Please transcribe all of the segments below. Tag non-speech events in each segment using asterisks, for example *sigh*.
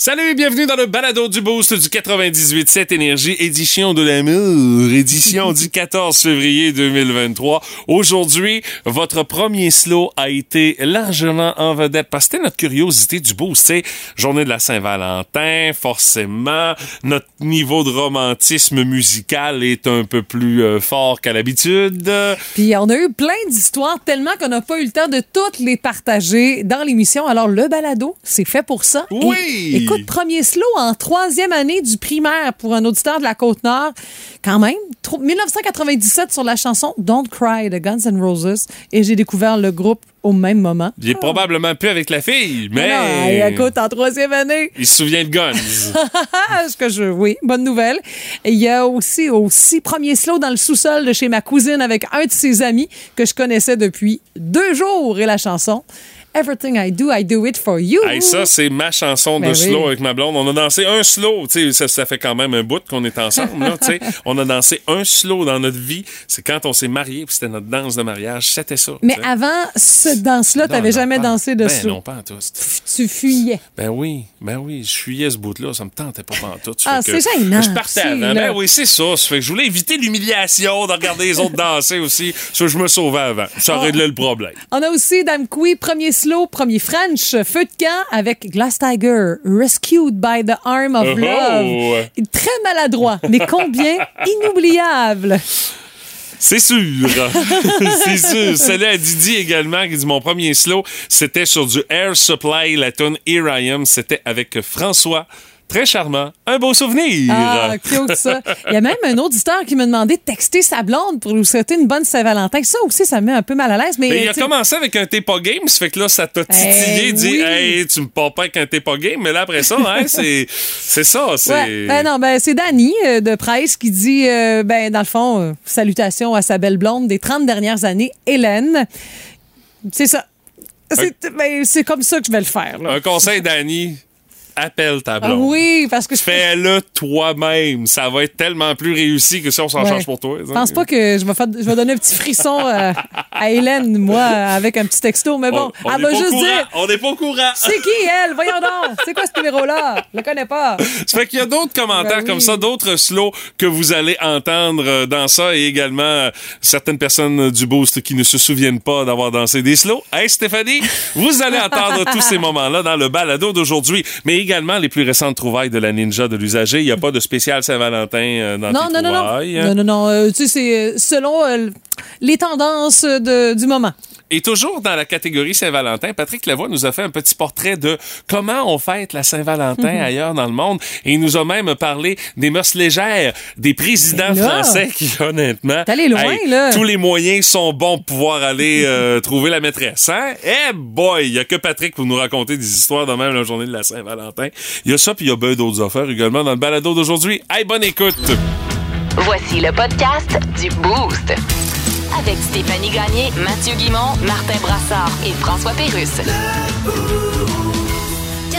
Salut et bienvenue dans le balado du boost du 98.7 Énergie, édition de l'amour, édition du *laughs* 14 février 2023. Aujourd'hui, votre premier slow a été largement en vedette parce que c'était notre curiosité du boost, c'est journée de la Saint-Valentin, forcément, notre niveau de romantisme musical est un peu plus euh, fort qu'à l'habitude. Puis on a eu plein d'histoires tellement qu'on n'a pas eu le temps de toutes les partager dans l'émission. Alors le balado, c'est fait pour ça. Oui! Et- écoute, premier slow en troisième année du primaire pour un auditeur de la Côte-Nord. Quand même, tro- 1997 sur la chanson Don't Cry de Guns N' Roses. Et j'ai découvert le groupe au même moment. Il est probablement plus avec la fille, mais... Ah non, écoute, en troisième année. Il se souvient de Guns. *laughs* Est-ce que je. Oui, bonne nouvelle. Et il y a aussi, aussi, premier slow dans le sous-sol de chez ma cousine avec un de ses amis que je connaissais depuis deux jours. Et la chanson Everything I Do, I Do It For You. Hey, ça, c'est ma chanson de Ben oui. slow avec ma blonde. On a dansé un slow. Tu sais, ça, ça fait quand même un bout qu'on est ensemble. Là, tu *laughs* on a dansé un slow dans notre vie. C'est quand on s'est mariés, puis c'était notre danse de mariage. C'était ça. Mais tu avant ce danse-là, Non, t'avais non, jamais pas- dansé de ben, slow. non, pas en tout. Tu fuyais. Ben oui, ben oui, je fuyais ce bout-là, ça me tentait pas tout. Ah, c'est gênant, Je partais avant. Ben oui, c'est ça. Ça fait que je voulais éviter l'humiliation de regarder les autres *laughs* danser aussi. Ça, je me sauvais avant. Ça Ah. réglait le problème. On a aussi Dame Couy, premier slow, premier French, feu de camp avec Glass Tiger, Rescued by the Arm of Oh! Love. Très maladroit, mais combien *laughs* inoubliable. C'est sûr. *laughs* c'est sûr. Celle à Didi également qui dit mon premier slow, c'était sur du Air Supply, la tune Here I Am. C'était avec François. Très charmant. Un beau souvenir. Ah, cute ça. Il y a même un auditeur qui m'a demandé de texter sa blonde pour lui souhaiter une bonne Saint-Valentin. Ça aussi, ça me met un peu mal à l'aise. Mais, Mais il a commencé avec un T'es pas game, ça fait que là, ça t'a titillé, Eh dit oui. Hey, tu me parles pas avec un T'es pas game, mais là, après ça, hein, *laughs* c'est c'est ça. C'est. Ouais. Ben non, ben c'est Dani euh, de Presse qui dit, euh, ben dans le fond, euh, salutations à sa belle blonde des 30 dernières années, Hélène. C'est ça. C'est ben, c'est comme ça que je vais le faire. là. Un conseil, Danny, appelle ta Ah blonde. oui, parce que je Fais-le toi-même. Ça va être tellement plus réussi que si on s'en Ouais. change pour toi. Je pense pas que je vais, faire- je vais donner un petit frisson euh, à Hélène, moi, avec un petit texto. Mais bon, on, on elle au juste courant. dire On n'est pas au courant. C'est qui elle? Voyons donc C'est quoi ce numéro-là? Je le connais pas. Ça fait qu'il y a d'autres commentaires Ben oui. comme ça, d'autres slows que vous allez entendre euh, dans ça et également euh, certaines personnes du boost qui ne se souviennent pas d'avoir dansé des slows. Hey Stéphanie, vous allez entendre tous ces moments-là dans le balado d'aujourd'hui, mais également les plus récentes trouvailles de la ninja de l'usager. Il n'y a pas de spécial Saint-Valentin euh, dans Non, tes non, non, non. trouvailles, hein? Non, non, non. euh, tu sais, c'est euh, selon euh, les tendances de- du moment. Et toujours dans la catégorie Saint-Valentin, Patrick Lavoie nous a fait un petit portrait de comment on fête la Saint-Valentin Mhm. ailleurs dans le monde. Et il nous a même parlé des mœurs légères, des présidents français qui, honnêtement... loin, là. Tous les moyens sont bons pour pouvoir aller euh, *laughs* trouver la maîtresse. Hein? Eh boy! Il y a que Patrick pour nous raconter des histoires de même la journée de la Saint-Valentin. Il y a ça, puis il y a bien d'autres affaires également dans le balado d'aujourd'hui. Hey, bonne écoute! Voici le podcast du Boost. Avec Stéphanie Gagné, Mathieu Guimont, Martin Brassard et François Pérusse.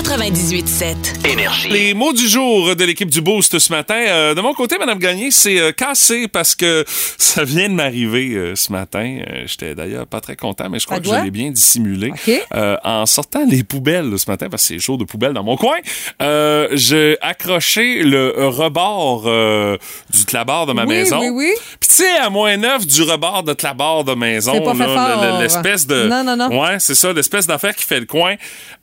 98.7. Énergie. Les mots du jour de l'équipe du Boost ce matin. Euh, de mon côté, Madame Gagné, c'est euh, cassé parce que *laughs* ça vient de m'arriver euh, ce matin. Euh, J'étais d'ailleurs pas très content, mais je crois Ça que doit? je l'ai bien dissimulé. Euh, en sortant les poubelles ce matin, parce que c'est jour de poubelle dans mon coin, euh, j'ai accroché le rebord euh, du clabard de ma Oui, maison. oui, oui. Puis tu sais, à moins neuf du rebord de clabard de maison, l'espèce de... Non, non, non. Ouais, c'est ça, l'espèce d'affaire qui fait le coin.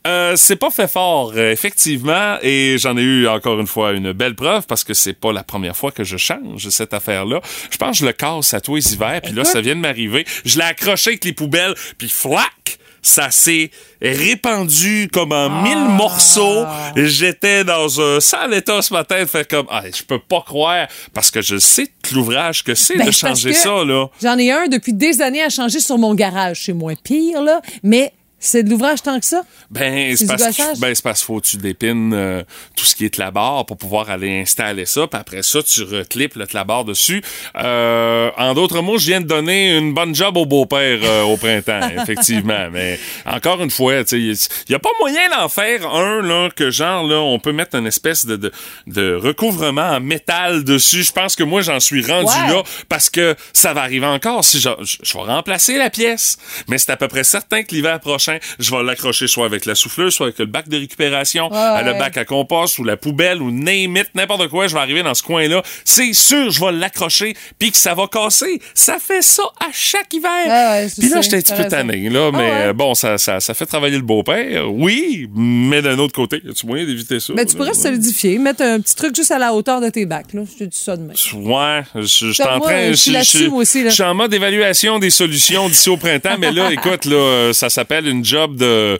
Euh, c'est pas fait fort, euh, effectivement, et j'en ai eu encore une fois une belle preuve parce que c'est pas la première fois que je change cette affaire-là. Je pense que je le casse à tous les hivers, puis là, ça vient de m'arriver. Je l'ai accroché avec les poubelles, puis flac! Ça s'est répandu comme en Ah. mille morceaux. J'étais dans un sale état ce matin de faire comme, ah, je peux pas croire, parce que je sais l'ouvrage que c'est Ben, de changer ça, là. J'en ai un depuis des années à changer sur mon garage. C'est moins pire, là, mais c'est de l'ouvrage tant que ça? Ben, C'est parce, que- ben, parce faut que tu dépines euh, tout ce qui est tlabard pour pouvoir aller installer ça. Puis après ça, tu reclips le tlabard dessus. Euh, en d'autres mots, je viens de donner une bonne job au beau-père euh, au printemps, *laughs* effectivement. Mais encore une fois, il n'y a pas moyen d'en faire un là, que genre, là, on peut mettre une espèce de, de, de recouvrement en métal dessus. Je pense que moi, j'en suis rendu Ouais. là parce que ça va arriver encore. Si je vais remplacer la pièce, mais c'est à peu près certain que l'hiver prochain, je vais l'accrocher soit avec la souffleuse, soit avec le bac de récupération, Ouais, à le ouais. bac à compost ou la poubelle ou name it, n'importe quoi, je vais arriver dans ce coin-là. C'est sûr, je vais l'accrocher puis que ça va casser. Ça fait ça à chaque hiver. Ouais, puis là, j'étais un petit peu tanné, là, mais ouais? euh, bon, ça, ça, ça fait travailler le beau-père. Oui, mais d'un autre côté, y a-tu moyen d'éviter ça? Mais Ben, tu pourrais solidifier, mettre un petit truc juste à la hauteur de tes bacs. Là. Je te dis ça demain. Ouais, je je en train. je. Je suis en mode évaluation des solutions d'ici au printemps, mais là, *laughs* écoute, là, ça s'appelle une job de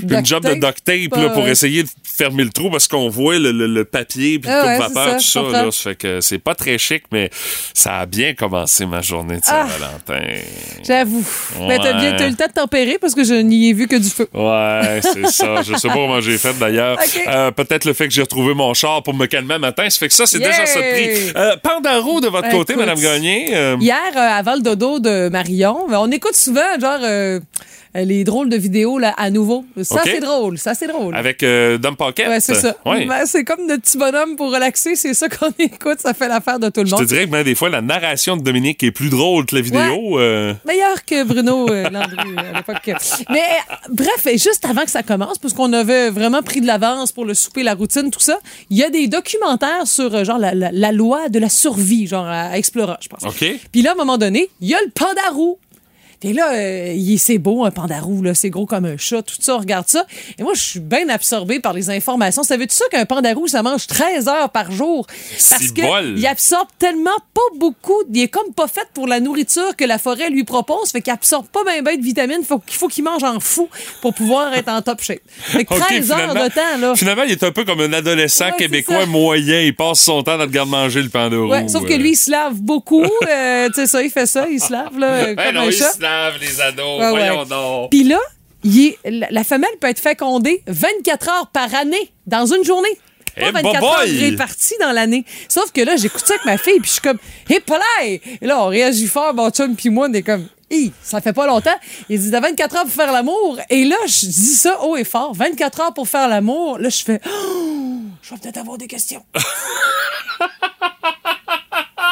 une Duct job de tape, duct tape là, pour euh, essayer de fermer le trou parce qu'on voit le, le- le papier puis le Ah ouais, vapeur, c'est ça, tout ça. Là, fait que c'est pas très chic, mais ça a bien commencé ma journée de Ah. Saint-Valentin. J'avoue. Mais t'as bien Ouais. t'as eu le temps de tempérer parce que je n'y ai vu que du feu. Ouais, c'est ça. *laughs* Je sais pas comment j'ai fait d'ailleurs. Euh, Peut-être le fait que j'ai retrouvé mon char pour me calmer matin. Ça fait que ça, c'est Yeah! déjà ça de prix. Euh, Pandaro de votre côté, Écoute, Madame Gagné. euh, Hier, euh, avant le dodo de Marion, ben, on écoute souvent, genre, euh, euh, les drôles de vidéos là, à nouveau. Ça, c'est drôle. Ça, c'est drôle. Avec euh, Dom Pocket. Ouais, c'est ça. Ouais. Ben, c'est comme notre petit bonhomme pour relaxer. C'est ça qu'on *laughs* écoute. Ça fait l'affaire de tout le Je te monde. dirais que ben, des fois, la narration de Dominique est plus drôle que la vidéo. euh, Meilleur que Bruno euh, Landry à l'époque. Mais euh, bref, et juste avant que ça commence, parce qu'on avait vraiment pris de l'avance pour le souper, la routine, tout ça, il y a des documentaires sur euh, genre la, la- la loi de la survie, genre à Explora, je pense. OK. Puis là, à un moment donné, il y a le pandarou. Et là, euh, c'est beau, un pandarou, là, c'est gros comme un chat, tout ça, on regarde ça. Et moi, je suis bien absorbée par les informations. Savais-tu ça qu'un pandarou, ça mange 13 heures par jour? Parce Si que bol! il absorbe tellement pas beaucoup. Il est comme pas fait pour la nourriture que la forêt lui propose. Fait qu'il absorbe pas bien ben de vitamines. Faut qu'il faut qu'il mange en fou pour pouvoir être en top shape. Fait que *laughs* OK, 13 heures de temps, là. Finalement, il est un peu comme un adolescent Ouais, québécois ça. moyen. Il passe son temps dans le garde-manger, le pandarou. Ouais, sauf que euh. lui, il se lave beaucoup. Euh, tu sais ça, il fait ça, il se lave, là, *laughs* Ben comme non, un chat. Lavent, les ados. Ouais, ouais. Voyons donc. Puis là, est- la, femelle peut être fécondée 24 heures par année dans une journée. Pas Eh, 24 heures boboy! réparties dans l'année. Sauf que là, j'écoute ça avec ma fille, puis je suis comme, hé, hey, Et là, on réagit fort, mon chum, puis moi, on est comme, Hi, ça fait pas longtemps. Il dit, t'as 24 heures pour faire l'amour. Et là, je dis ça haut et fort. 24 heures pour faire l'amour. Là, je fais, oh, je vais peut-être avoir des questions. *laughs*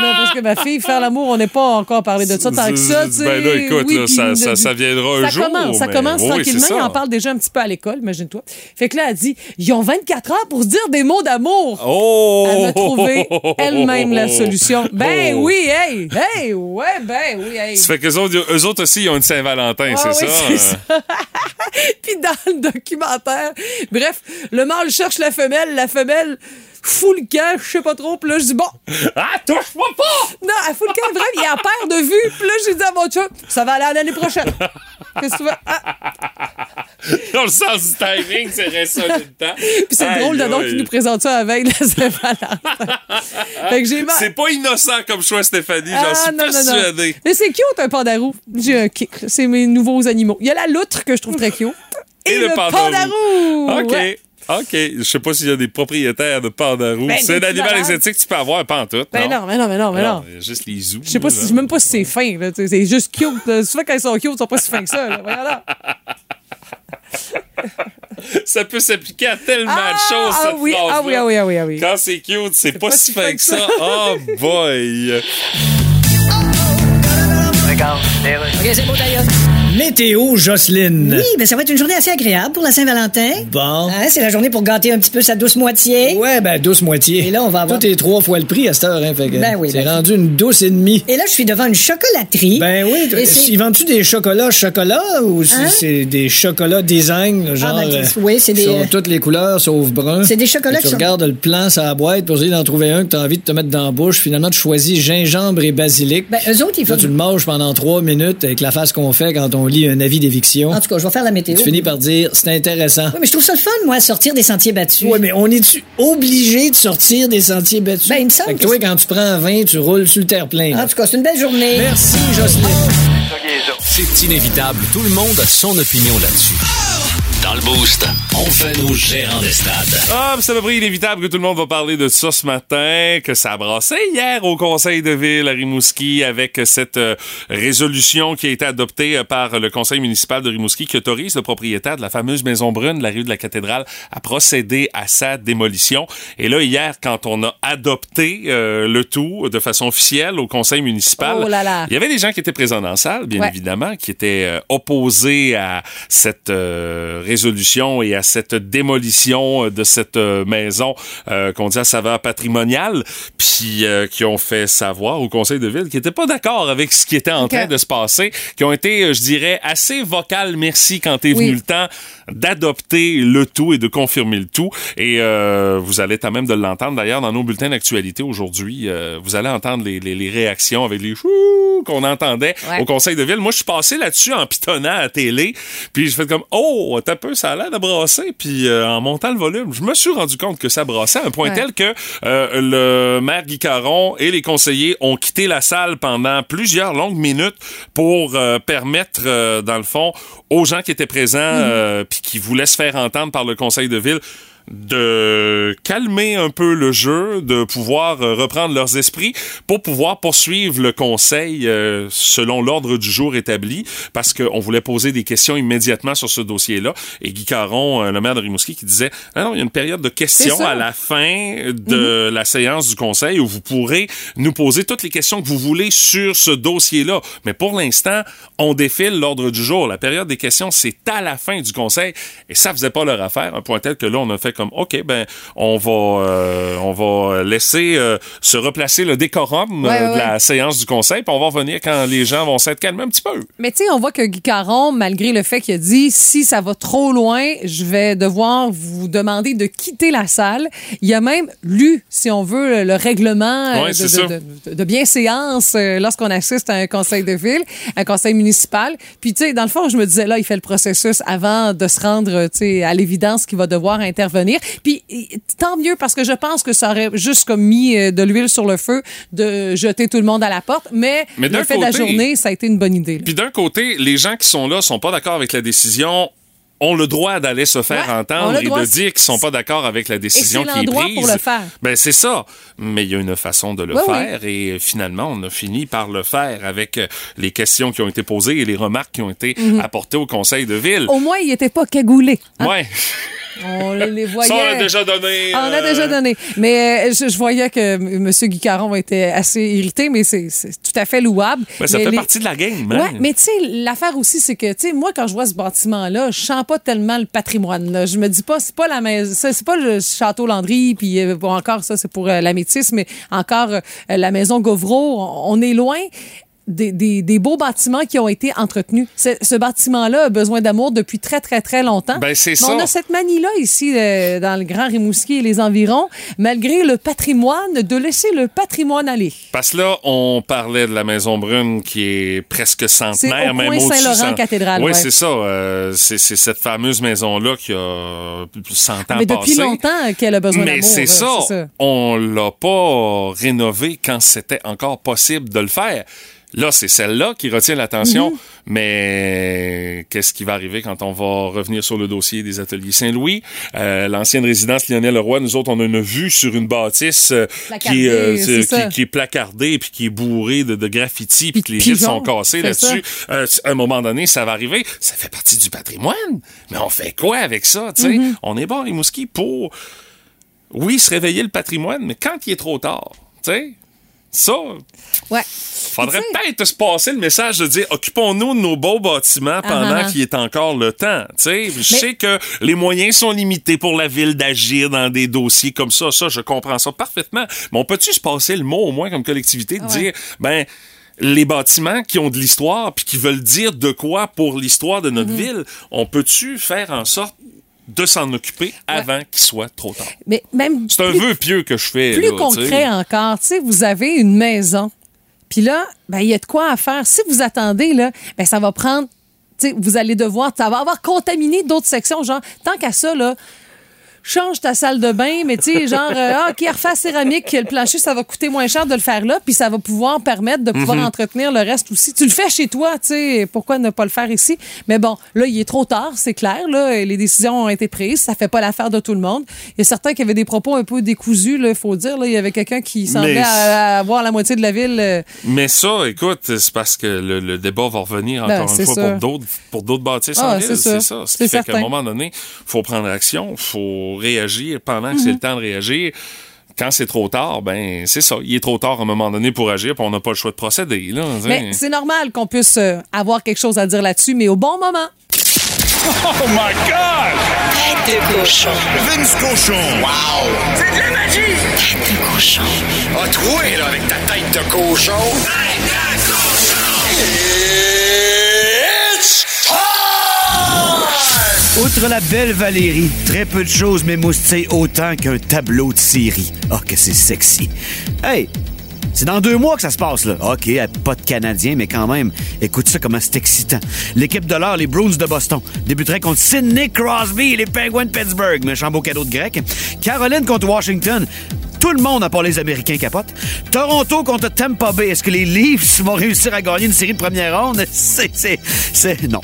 Non, parce que ma fille, faire l'amour, on n'est pas encore parlé de ça tant que ça. Ben là, écoute, Oui, là, ça, une- ça, ça viendra un ça jour. commence, ça mais- commence oui, tranquillement. Il en parle déjà un petit peu à l'école, imagine-toi. Fait que là, elle dit, ils ont 24 heures pour se dire des mots d'amour. Oh! Elle a trouvé elle-même la solution. *laughs* Ben Oh. oui, hey, hey, ouais, ben oui, hey. Ça fait qu'eux autres, eux autres aussi, ils ont une Saint-Valentin, Ah c'est oui, ça? c'est ça. *laughs* Puis dans le documentaire, bref, le mâle cherche la femelle, la femelle fout le camp, je sais pas trop. Puis là, je dis, bon, Ah, touche-moi pas! non, elle fout le camp, bref, il a peur de vue. Puis là, j'ai dit à mon chum, ça va aller à l'année prochaine. Qu'est-ce que tu veux? Ah, Dans le sens du timing, c'est resté un temps. puis c'est Aïe, drôle de donc qu'il nous présente ça avec la Saint-Valentin. C'est pas innocent comme choix, Stéphanie, j'en Ah, suis non, non, non. persuadé. Mais c'est cute, un pandarou. J'ai un kick. C'est mes nouveaux animaux. Il y a la loutre que je trouve très cute. Et, le, pandarou. OK. Ouais. OK. Je sais pas s'il y a des propriétaires de pandarou. Ben, c'est un animal exotique que tu peux avoir, pas en tout. Ben non, mais non, mais non, mais non. il y a juste les zoos. Je sais pas si, je sais même pas si c'est fin, C'est juste cute. là. Souvent, quand ils sont cute, ils sont pas si fins que ça, là. *laughs* Ça peut s'appliquer à tellement Ah, de choses, ah cette oui, ah oui, ah oui, ah oui, ah oui. Quand c'est cute, c'est pas, si fin que ça. Oh boy! OK, c'est beau d'ailleurs. Météo Jocelyne. Oui, ben ça va être une journée assez agréable pour la Saint-Valentin. Bon. Hein, c'est la journée pour gâter un petit peu sa douce moitié. Ouais, ben douce moitié. Et là, on va avoir- Tout est trois fois le prix à cette heure, hein, fait que Ben oui, c'est ben- rendu une douce et demie. Et là, je suis devant une chocolaterie. Ben oui, c'est- ils vendent-tu des chocolats chocolat ou si Hein? c'est des chocolats design, là, genre ben, euh, oui, c'est des, sont euh, toutes les couleurs sauf brun? c'est des chocolats Et Tu qui sont- regardes le plan sur la boîte pour essayer d'en trouver un que t'as envie de te mettre dans la bouche. Finalement, tu choisis gingembre et basilic. Ben, eux autres, ils Là, font... tu le manges pendant trois minutes avec la face qu'on fait quand on lit un avis d'éviction. En tout cas, je vais faire la météo. Tu finis par dire c'est intéressant. Oui, mais je trouve ça le fun, moi, sortir des sentiers battus. Ouais, mais on est-tu obligé de sortir des sentiers battus? Ben, il me semble Fait que que toi, c'est- quand tu prends un 20, tu roules sur le terre-plein. En tout cas, c'est une belle journée. Merci, Jocelyne. C'est inévitable. Tout le monde a son opinion là-dessus. Dans le boost, on fait nos gérants des stades. Ah, c'est à peu près inévitable que tout le monde va parler de ça ce matin, que ça a brassé hier au Conseil de ville à Rimouski avec cette euh, résolution qui a été adoptée euh, par le Conseil municipal de Rimouski qui autorise le propriétaire de la fameuse Maison Brune de la rue de la Cathédrale à procéder à sa démolition. Et là, hier, quand on a adopté euh, le tout de façon officielle au Conseil municipal, Oh là là. il y avait des gens qui étaient présents dans la salle, bien Ouais. évidemment, qui étaient euh, opposés à cette euh, résolution et à cette démolition euh, de cette euh, maison euh, qu'on dit à saveur patrimoniale, puis euh, qui ont fait savoir au conseil de ville qu'ils n'étaient pas d'accord avec ce qui était en train de se passer, qui ont été, je dirais, assez vocal merci quand est venu Oui. le temps d'adopter le tout et de confirmer le tout. Et euh, vous allez à même de l'entendre d'ailleurs dans nos bulletins d'actualité aujourd'hui. vous allez entendre les, les- les réactions avec les chou qu'on entendait Ouais. au conseil de ville. Moi, je suis passé là-dessus en pitonnant à la télé, puis je fais comme oh, t'as peu, ça a l'air de brasser. Puis euh, en montant le volume, je me suis rendu compte que ça brassait à un point Ouais. tel que euh, le maire Guy Caron et les conseillers ont quitté la salle pendant plusieurs longues minutes pour euh, permettre, euh, dans le fond, aux gens qui étaient présents euh, puis qui voulaient se faire entendre par le conseil de ville de calmer un peu le jeu, de pouvoir euh, reprendre leurs esprits pour pouvoir poursuivre le conseil euh, selon l'ordre du jour établi, parce qu'on voulait poser des questions immédiatement sur ce dossier-là. Et Guy Caron, euh, le maire de Rimouski, qui disait, ah non, il y a une période de questions à la fin de la séance du conseil où vous pourrez nous poser toutes les questions que vous voulez sur ce dossier-là. Mais pour l'instant, on défile l'ordre du jour. La période des questions, c'est à la fin du conseil. Et ça faisait pas leur affaire, un point tel que là, on a fait comme, OK, ben, on va, euh, on va laisser euh, se replacer le décorum Ouais, euh, ouais, de la séance du conseil, puis on va revenir quand les gens vont s'être calmés un petit peu. Mais tu sais, on voit que Guy Caron, malgré le fait qu'il a dit si ça va trop loin, je vais devoir vous demander de quitter la salle. Il a même lu, si on veut, le règlement de, de, de, de bienséance lorsqu'on assiste à un conseil de ville, un conseil municipal. Puis tu sais, dans le fond, je me disais là, il fait le processus avant de se rendre, tu sais, à l'évidence qu'il va devoir intervenir. Puis et- tant mieux parce que je pense que ça aurait juste comme mis euh, de l'huile sur le feu de jeter tout le monde à la porte. Mais, Mais le fait de la journée, ça a été une bonne idée. Puis d'un côté, les gens qui sont là sont pas d'accord avec la décision ont le droit d'aller se faire Ouais, entendre et de dire qu'ils sont pas d'accord avec la décision qui est prise. pour le faire. Ben c'est ça. Mais il y a une façon de le Oui, oui. faire et finalement on a fini par le faire avec euh, les questions qui ont été posées et les remarques qui ont été Mhm. apportées au conseil de ville. Au moins, il n'était pas cagoulé. hein? Ouais. On les voyait. *laughs* Ça on l'a déjà donné. On a euh, déjà donné. Mais euh, je, je voyais que M. Guy Caron était assez irrité, mais c'est c'est tout à fait louable. ben, ça Mais fait les- partie de la game. hein? Ouais, mais tu sais, l'affaire aussi, c'est que, tu sais, moi, quand je vois ce bâtiment-là, je sens pas tellement le patrimoine. Je me dis pas, c'est pas la maison, c'est pas le château Landry, puis euh, encore ça, c'est pour euh, la métisse, mais encore euh, la maison Gauvreau, on est loin. Des, des, des beaux bâtiments qui ont été entretenus. Ce, ce bâtiment-là a besoin d'amour depuis très, très, très longtemps. Ben, c'est Mais ça. On a cette manie-là ici, euh, dans le Grand Rimouski et les environs, malgré le patrimoine, de laisser le patrimoine aller. Parce que là, on parlait de la Maison Brune qui est presque centenaire, au même au-dessus. Saint-Laurent, cathédrale, Oui, ouais. c'est ça. euh, c'est c'est cette fameuse maison-là qui a 100 ans Mais depuis passé. longtemps qu'elle a besoin Mais d'amour. c'est là, ça. On l'a pas rénové quand c'était encore possible de le faire. Là, c'est celle-là qui retient l'attention. Mhm. Mais qu'est-ce qui va arriver quand on va revenir sur le dossier des ateliers Saint-Louis? Euh, L'ancienne résidence Lionel Leroy, nous autres, on a une vue sur une bâtisse euh, qui, est, euh, qui- est placardée puis qui est bourrée de, de graffitis puis que les vitres sont cassées là-dessus. À un moment donné, ça va arriver. Ça fait partie du patrimoine. Mais on fait quoi avec ça? tu sais? Mm-hmm. On est bon, les Mouskis, pour oui, se réveiller le patrimoine, mais quand il est trop tard, tu sais, ça, Ouais. faudrait peut-être se passer le message de dire occupons-nous de nos beaux bâtiments pendant Ah, ah. qu'il est encore le temps. Tu sais, je sais que les moyens sont limités pour la ville d'agir dans des dossiers comme ça. Ça, je comprends ça parfaitement. Mais on peut-tu se passer le mot au moins comme collectivité de Ouais. dire ben les bâtiments qui ont de l'histoire puis qui veulent dire de quoi pour l'histoire de notre ville, on peut-tu faire en sorte de s'en occuper avant qu'il soit trop tard? Mais même C'est un plus, vœu pieux que je fais. plus là, concret encore. Tu sais, vous avez une maison. Puis là, ben, il y a de quoi à faire. Si vous attendez, là, ben, ça va prendre. Tu sais, vous allez devoir. Ça va avoir contaminé d'autres sections. Genre, tant qu'à ça, là. Change ta salle de bain, mais tu sais, genre, euh, ah, OK, refaire céramique, le plancher, ça va coûter moins cher de le faire là, puis ça va pouvoir permettre de pouvoir entretenir le reste aussi. Tu le fais chez toi, tu sais, pourquoi ne pas le faire ici? Mais bon, là, il est trop tard, c'est clair, là, les décisions ont été prises, ça fait pas l'affaire de tout le monde. Il y a certains qui avaient des propos un peu décousus, là, il faut dire, là, il y avait quelqu'un qui semblait à- à avoir la moitié de la ville. euh, Mais ça, écoute, c'est parce que le, le débat va revenir Ben, encore une fois ça. pour d'autres pour d'autres bâtisses Ah, en ville. ça. C'est ça. Ce C'est qui fait qu'à un moment donné, faut prendre action, faut réagir pendant que c'est Mhm. le temps de réagir. Quand c'est trop tard, ben c'est ça. Il est trop tard à un moment donné pour agir, puis on n'a pas le choix de procéder. Là, Mais c'est normal qu'on puisse euh, avoir quelque chose à dire là-dessus, mais au bon moment. Oh my God! Tête de cochon. Vince Cochon. Wow! C'est de la magie! Tête de cochon. A troué, là, avec ta tête de cochon. Tête de cochon! It's time! Outre la belle Valérie, très peu de choses m'émoustillent autant qu'un tableau de série. Oh, que c'est sexy. Hey, c'est dans deux mois que ça se passe, là. OK, pas de Canadiens, mais quand même, écoute ça comment c'est excitant. L'équipe de l'heure, les Bruins de Boston, débuterait contre Sidney Crosby et les Penguins de Pittsburgh. Méchant beau cadeau de grec. Caroline contre Washington. Tout le monde, à part les Américains, capote. Toronto contre Tampa Bay. Est-ce que les Leafs vont réussir à gagner une série de première ronde? *laughs* C'est, non.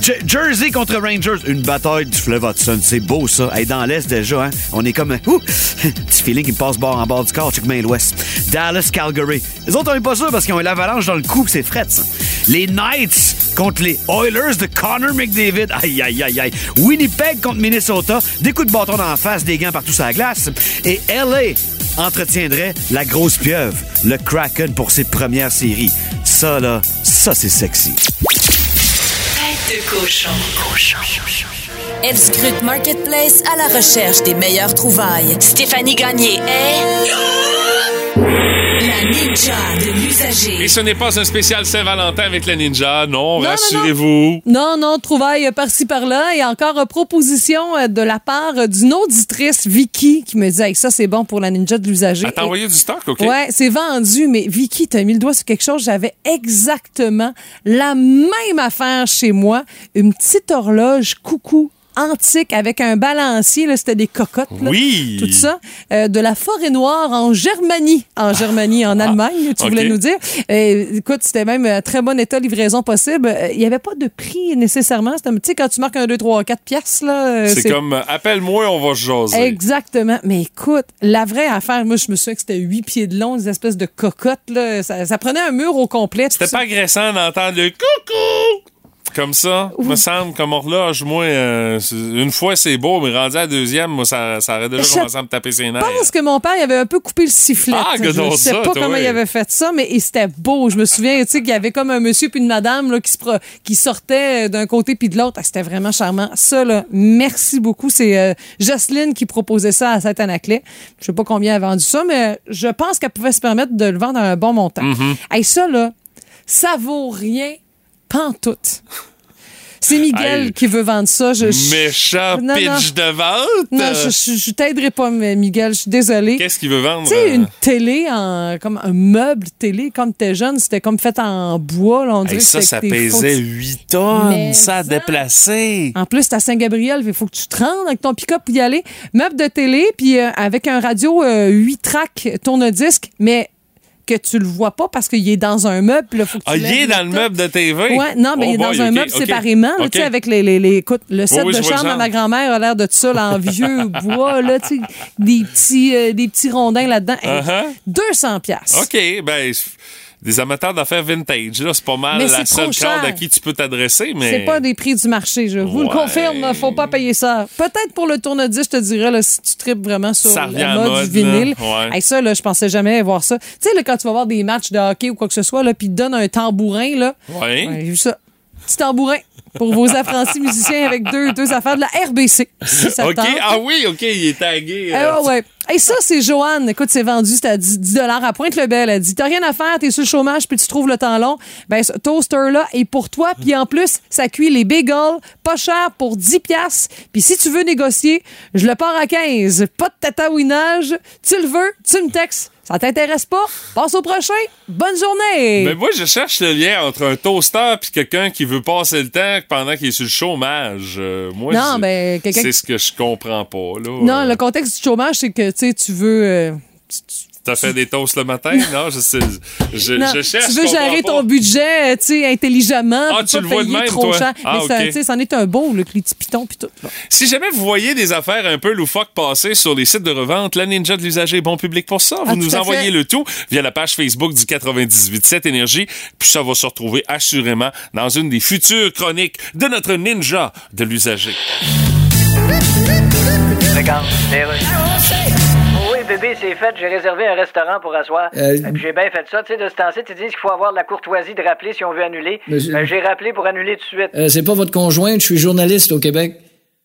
Je- Jersey contre Rangers. Une bataille du fleuve Hudson. C'est beau, ça. Hey, dans l'Est, déjà, hein. On est comme, ouh, *laughs* petit feeling qui passe bord en bord du corps. Check main l'Ouest. Dallas, Calgary. Les autres, on pas sûr parce qu'ils ont une avalanche dans le cou. C'est fret, ça. Les Knights contre les Oilers de Connor McDavid. Aïe, aïe, aïe, aïe. Winnipeg contre Minnesota. Des coups de bâton la face, des gants partout sur la glace. Et LA entretiendrait la grosse pieuvre, le Kraken pour ses premières séries. Ça, là, ça, c'est sexy. Tête de cochon. Cochon. Elle scrute Marketplace à la recherche des meilleures trouvailles. Stéphanie Gagné est... La ninja de l'usager. Et ce n'est pas un spécial Saint-Valentin avec la ninja, non, non, rassurez-vous. Non, non, trouvaille par-ci par-là. Et encore euh, proposition euh, de la part euh, d'une auditrice, Vicky, qui me dit hey, ça, c'est bon pour la ninja de l'usager. Elle t'a envoyé du stock, OK? Ouais, c'est vendu, mais Vicky, t'as mis le doigt sur quelque chose. J'avais exactement la même affaire chez moi. Une petite horloge coucou antique avec un balancier, là, c'était des cocottes, là, Oui. tout ça, euh, de la forêt noire en Germanie, en Germanie, en Allemagne, tu voulais nous dire. Écoute, c'était même euh, très bon état, livraison possible. Euh, Il n'y avait pas de prix nécessairement. C'était, tu sais, quand tu marques un 2, 3, 4 piastres, là, euh, C'est comme, appelle-moi, on va se jaser. Exactement. Mais écoute, la vraie affaire, moi, je me souviens que c'était huit pieds de long, des espèces de cocottes. Là. Ça, ça prenait un mur au complet. C'était ça. pas agressant d'entendre le coucou comme ça. Me semble comme horloge, moi, euh, une fois c'est beau, mais rendu à la deuxième, moi, ça, ça aurait déjà Je commencé à me taper ses nerfs. Je pense que mon père il avait un peu coupé le sifflet. Ah, je donc sais ça, pas comment il avait fait ça, mais et c'était beau. Je me souviens, tu sais, qu'il y avait comme un monsieur puis une madame là, qui, se pro- qui sortait d'un côté puis de l'autre. Ah, c'était vraiment charmant. Ça, là, merci beaucoup. C'est euh, Jocelyne qui proposait ça à Saint-Anaclet. Je sais pas combien elle a vendu ça, mais je pense qu'elle pouvait se permettre de le vendre à un bon montant. Mm-hmm. Hey, ça, là, ça vaut rien pantoute. C'est Miguel qui veut vendre ça. Je, je- Méchant Non, pitch non. de vente. non, je, je, je t'aiderai pas, Miguel. Je suis désolée. Qu'est-ce qu'il veut vendre? Tu sais, euh? une télé, en, comme un meuble télé, comme t'es jeune, c'était comme fait en bois. Là, on dirait que ça, ça des pesait faux- 8 tonnes. Mais ça a ça- déplacé. En plus, t'es à Saint-Gabriel, il faut que tu te rendes avec ton pick-up pour y aller. Meuble de télé, puis euh, avec un radio euh, 8 tracks tourne-disque, mais que tu le vois pas parce qu'il est dans un meuble. là, faut que tu Ah, il est dans le meuble de TV? Ouais, non, mais Oh il est dans boy, un meuble séparément, là, tu sais, avec les, les, les- écoute, le set oui, de chambre à ma grand-mère a l'air de tout ça, là, en vieux *laughs* bois, là, tu sais, des petits, euh, des petits rondins là-dedans. Hey, Uh-huh. 200 piastres. OK, ben, des amateurs d'affaires vintage, là, c'est pas mal Mais la seule corde à qui tu peux t'adresser, mais... C'est pas des prix du marché, je vous le confirme, faut pas payer ça. Peut-être pour le tourne-disque, je te dirais, là, si tu tripes vraiment sur Ça le mode, mode, du vinyle. là. Ouais. Hey, ça, là, je pensais jamais voir ça. Tu sais, là, quand tu vas voir des matchs de hockey ou quoi que ce soit, là, puis te donnent un tambourin, là. Ouais. Ouais, j'ai vu ça. Petit tambourin pour vos apprentis musiciens avec deux, deux affaires de la RBC. Si ça OK, tente. ah oui, OK, il est tagué. Eh euh, ouais, ouais. Et ça, c'est Joanne. Écoute, c'est vendu, c'est à 10, 10 à Pointe-le-Bel. Elle dit, t'as rien à faire, t'es sur le chômage, puis tu trouves le temps long. Ben, ce toaster-là est pour toi. Puis en plus, ça cuit les bagels, pas cher, pour 10 piastres. Puis si tu veux négocier, je le pars à 15. Pas de tatouinage. Tu le veux, tu me textes. Ça t'intéresse pas? Passe au prochain. Bonne journée! Mais moi, je cherche le lien entre un toaster puis quelqu'un qui veut passer le temps pendant qu'il est sur le chômage. Euh, moi, Non, ben, quelqu'un c'est ce que je comprends pas. Là. non, Euh, le contexte du chômage, c'est que tu sais, tu veux. euh, T'as fait des toasts le matin? *laughs* non, je sais. Je, non, je cherche. tu veux gérer ton budget, euh, tu sais, intelligemment. Ah, tu pas le vois de payer même, trop toi? cher. Ah, Mais ça, ok. tu sais, c'en est un beau, le petits pitons puis tout. là. Si jamais vous voyez des affaires un peu loufoques passer sur les sites de revente, la Ninja de l'usager est bon public pour ça. Vous Ah, nous envoyez fait. le tout via la page Facebook du 98.7 Énergie, puis ça va se retrouver assurément dans une des futures chroniques de notre Ninja de l'usager. Oui, bébé, c'est fait. J'ai réservé un restaurant pour asseoir. Euh, Et puis j'ai bien fait ça. Tu sais, de ce temps-ci, tu dis qu'il faut avoir de la courtoisie de rappeler si on veut annuler. Ben, j'ai rappelé pour annuler tout de suite. Euh, c'est pas votre conjointe, je suis journaliste au Québec.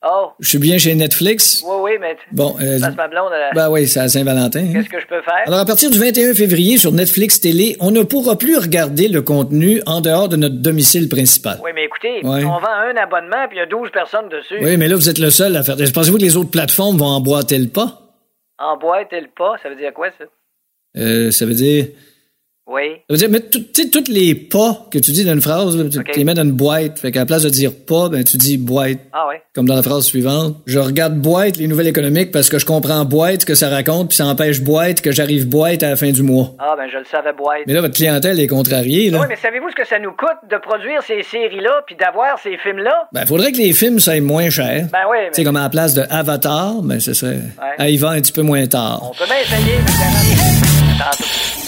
Oh, Je suis bien chez Netflix. oui, oui, mais... Bon, euh, Passe ma blonde. elle- ben oui, c'est à Saint-Valentin. hein. Qu'est-ce que je peux faire? Alors, à partir du 21 février, sur Netflix Télé, on ne pourra plus regarder le contenu en dehors de notre domicile principal. Oui, mais écoutez, Ouais. on vend un abonnement puis il y a 12 personnes dessus. Oui, mais là, vous êtes le seul à faire. Pensez-vous que les autres plateformes vont emboîter le pas? En boîte et le pas, ça veut dire quoi, ça? Euh, ça veut dire. Oui. Ça veut dire, mais tu sais, tous les pas que tu dis dans une phrase, tu les mets dans une boîte. Fait qu'à la place de dire pas, ben, tu dis boîte. Ah ouais. Comme dans la phrase suivante. Je regarde boîte, les nouvelles économiques, parce que je comprends boîte, ce que ça raconte, puis ça empêche boîte que j'arrive boîte à la fin du mois. Ah, ben je le savais, boîte. Mais là, votre clientèle est contrariée, là. Oui, mais savez-vous ce que ça nous coûte de produire ces séries-là puis d'avoir ces films-là? Ben, faudrait que les films soient moins chers. Ben oui, Tu sais, mais comme à la place de Avatar, ben, ce serait Ouais. à y va un petit peu moins tard. on peut bien essayer. Tantôt.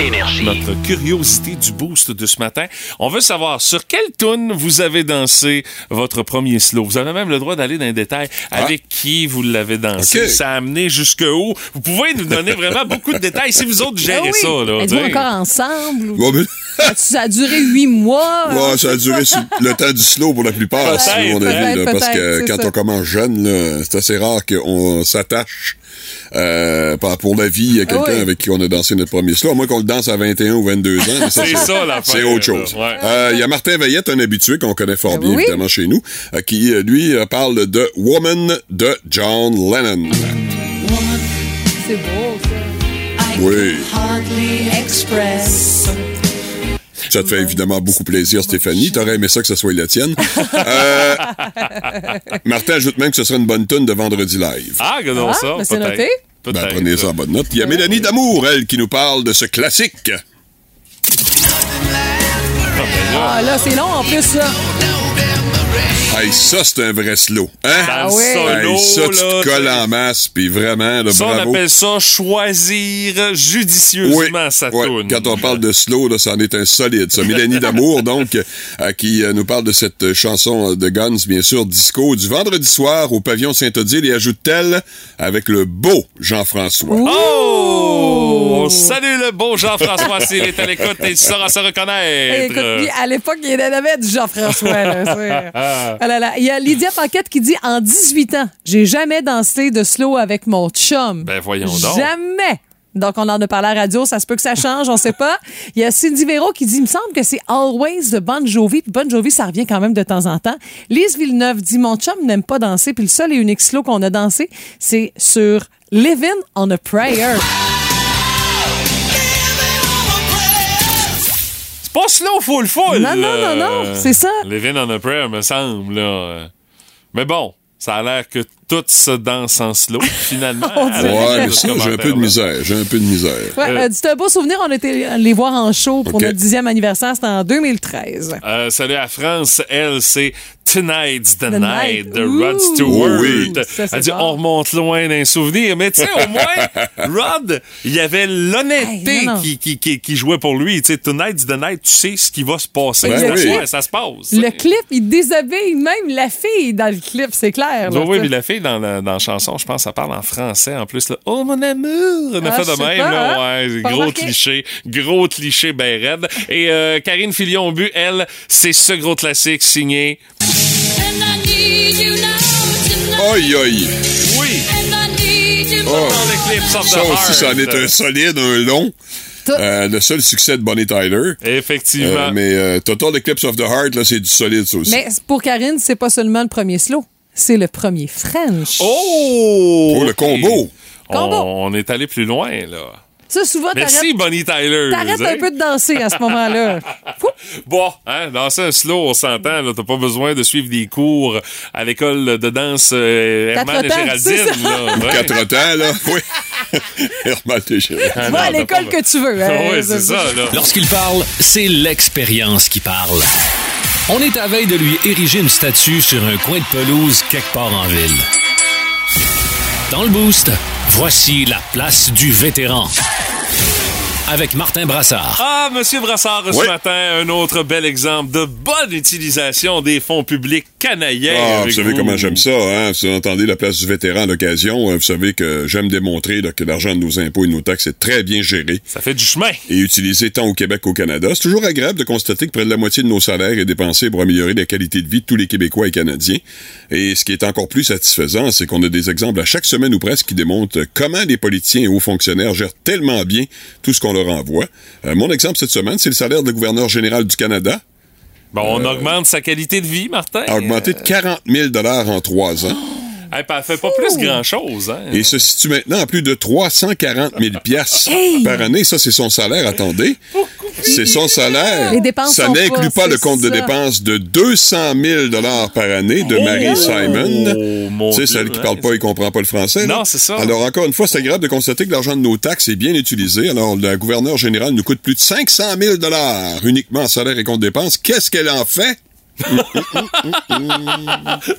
Énergie. Notre curiosité du boost de ce matin. On veut savoir sur quelle tune vous avez dansé votre premier slow. Vous avez même le droit d'aller dans les détails. Avec qui vous l'avez dansé? Ça a amené jusque où? Vous pouvez nous donner vraiment *laughs* beaucoup de détails si vous autres gérez Ah oui. ça. Là, Êtes-vous encore ensemble? ou- Ouais, mais- Ça a duré huit mois? Ouais, ça a duré le temps du slow pour la plupart, si on a vu, là, peut-être, parce que quand on commence jeune, là, c'est assez rare qu'on s'attache euh, pour la vie à quelqu'un Ah oui. avec qui on a dansé notre premier slow, à moins qu'on le danse à 21 ou 22 ans. C'est ça, l'affaire, C'est autre chose. ouais. Euh, Il y a Martin Veillette, un habitué qu'on connaît fort bien, Ben oui. évidemment, chez nous, euh, qui, euh, lui, euh, parle de Woman de John Lennon. C'est beau, ça. Oui. Ça te fait évidemment beaucoup plaisir, Stéphanie. T'aurais aimé ça que ce soit la tienne. Euh, *laughs* Martin ajoute même que ce serait une bonne tune de vendredi live. Ah, regardons Ah, ça. ben c'est noté. Ben, prenez ça en bonne note. Il y a Mélanie Damour, elle, qui nous parle de ce classique. Ah, là, c'est long en plus, ça. Hey, ça, c'est un vrai slow. Hein? Dans oui. solo, Hey, ça, tu te colles en masse, puis vraiment, là, Ça, on appelle ça choisir judicieusement sa ouais. toune. Quand on parle de slow, là, ça en est un solide. Ça. Mélanie *laughs* Damour, donc, euh, qui euh, nous parle de cette euh, chanson de Guns, bien sûr, disco, du vendredi soir au pavillon Saint-Odile et ajoute-t-elle avec le beau Jean-François. Oh! Salut le beau Jean-François s'il est à l'écoute et il saura se reconnaître. écoute, lui, à l'époque, il en avait du Jean-François. là, c'est- *laughs* Ah là là. Il y a Lydia Paquette qui dit En 18 ans, j'ai jamais dansé de slow avec mon chum. Ben, voyons donc. Jamais. Donc, on en a parlé à la radio, ça se peut que ça change, on sait pas. Il y a Cindy Véro qui dit, il me semble que c'est Always de Bon Jovi. Puis Bon Jovi, ça revient quand même de temps en temps. Lise Villeneuve dit, mon chum n'aime pas danser. Puis le seul et unique slow qu'on a dansé, c'est sur Living on a Prayer. C'est pas slow full full. Non, non, non, non, c'est ça. Living on a prayer, me semble. Là. Mais bon, ça a l'air que tout se danse en slow, finalement. Ouais, mais ce ça, j'ai un peu de misère. J'ai un peu de misère. Ouais, euh, c'est un beau souvenir. On était les voir en show pour notre dixième anniversaire. C'était en 2013. Euh, salut à France, elle, c'est Tonight's the, The Night Night. de Rod. Stewart. Oh oui. Ça, c'est Elle dit, bon. on remonte loin d'un souvenir. Mais tu sais, au moins, *laughs* Rod, il y avait l'honnêteté Hey, qui, qui, qui, qui jouait pour lui. Tu sais, Tonight's the Night, tu sais ce qui va se passer. Ben oui. ça se passe. Le clip, il déshabille même la fille dans le clip, c'est clair. là, Oui, oui, ça. puis la fille dans la, dans la chanson, je pense, ça parle en français en plus. Là. Oh mon amour! On a Ah, fait de même, pas, là. hein? Ouais, gros cliché. Gros cliché ben raide. Et euh, Karine Filion-Bu, elle, c'est ce gros classique signé. Aïe, aïe. Oui! Total Eclipse of the Ça aussi, ça en Heart. est un solide, un long. Euh, le seul succès de Bonnie Tyler. Effectivement. Euh, mais euh, Total Eclipse of the Heart, là, c'est du solide, ça aussi. Mais pour Karine, c'est pas seulement le premier slow, c'est le premier French. Oh! Oh, le combo! Combo. On, on est allé plus loin, là. Ça, souvent, Merci, Bonnie Tyler. t'arrêtes hein? un peu de danser à ce moment-là. *laughs* Bon, hein, danser un slow, on s'entend. T'as pas besoin de suivre des cours à l'école de danse euh, Herman et Quatre temps, c'est Géraldine, ça. là. Ouais. Quatre temps, là. Oui. *laughs* *laughs* Herman et Géraldine. Va à l'école que tu veux. hein. oui, c'est ça, là. Lorsqu'il parle, c'est l'expérience qui parle. On est à veille de lui ériger une statue sur un coin de pelouse quelque part en ville. Dans le boost, voici la place du vétéran. Avec Martin Brassard. Ah, Monsieur Brassard, ce Oui. matin, un autre bel exemple de bonne utilisation des fonds publics canadiens. Ah, vous savez vous. comment j'aime ça, hein? Si vous entendez la place du vétéran à l'occasion, euh, vous savez que j'aime démontrer là, que l'argent de nos impôts et de nos taxes est très bien géré. Ça fait du chemin. Et utilisé tant au Québec qu'au Canada. C'est toujours agréable de constater que près de la moitié de nos salaires est dépensé pour améliorer la qualité de vie de tous les Québécois et Canadiens. Et ce qui est encore plus satisfaisant, c'est qu'on a des exemples à chaque semaine ou presque qui démontrent comment les politiciens et hauts fonctionnaires gèrent tellement bien tout ce qu'on leur envoie. Euh, mon exemple cette semaine, c'est le salaire de gouverneur général du Canada, Bon, on augmente sa qualité de vie, Martin. a augmenté de 40 000 en trois ans. Hey, elle fait pas plus grand-chose, hein. et se situe maintenant à plus de 340 000 piastres Hey! par année. Ça, c'est son salaire, attendez. C'est son salaire. Les dépenses ça n'inclut pas, pas le c'est compte de dépenses de 200 000 par année de Marie Simon. Oh, mon Tu sais, Dieu, celle qui hein. parle pas et comprend pas le français. Non, c'est ça. Alors, encore une fois, c'est agréable de constater que l'argent de nos taxes est bien utilisé. Alors, la gouverneure générale nous coûte plus de 500 000 uniquement en salaire et compte dépenses. Qu'est-ce qu'elle en fait? *laughs*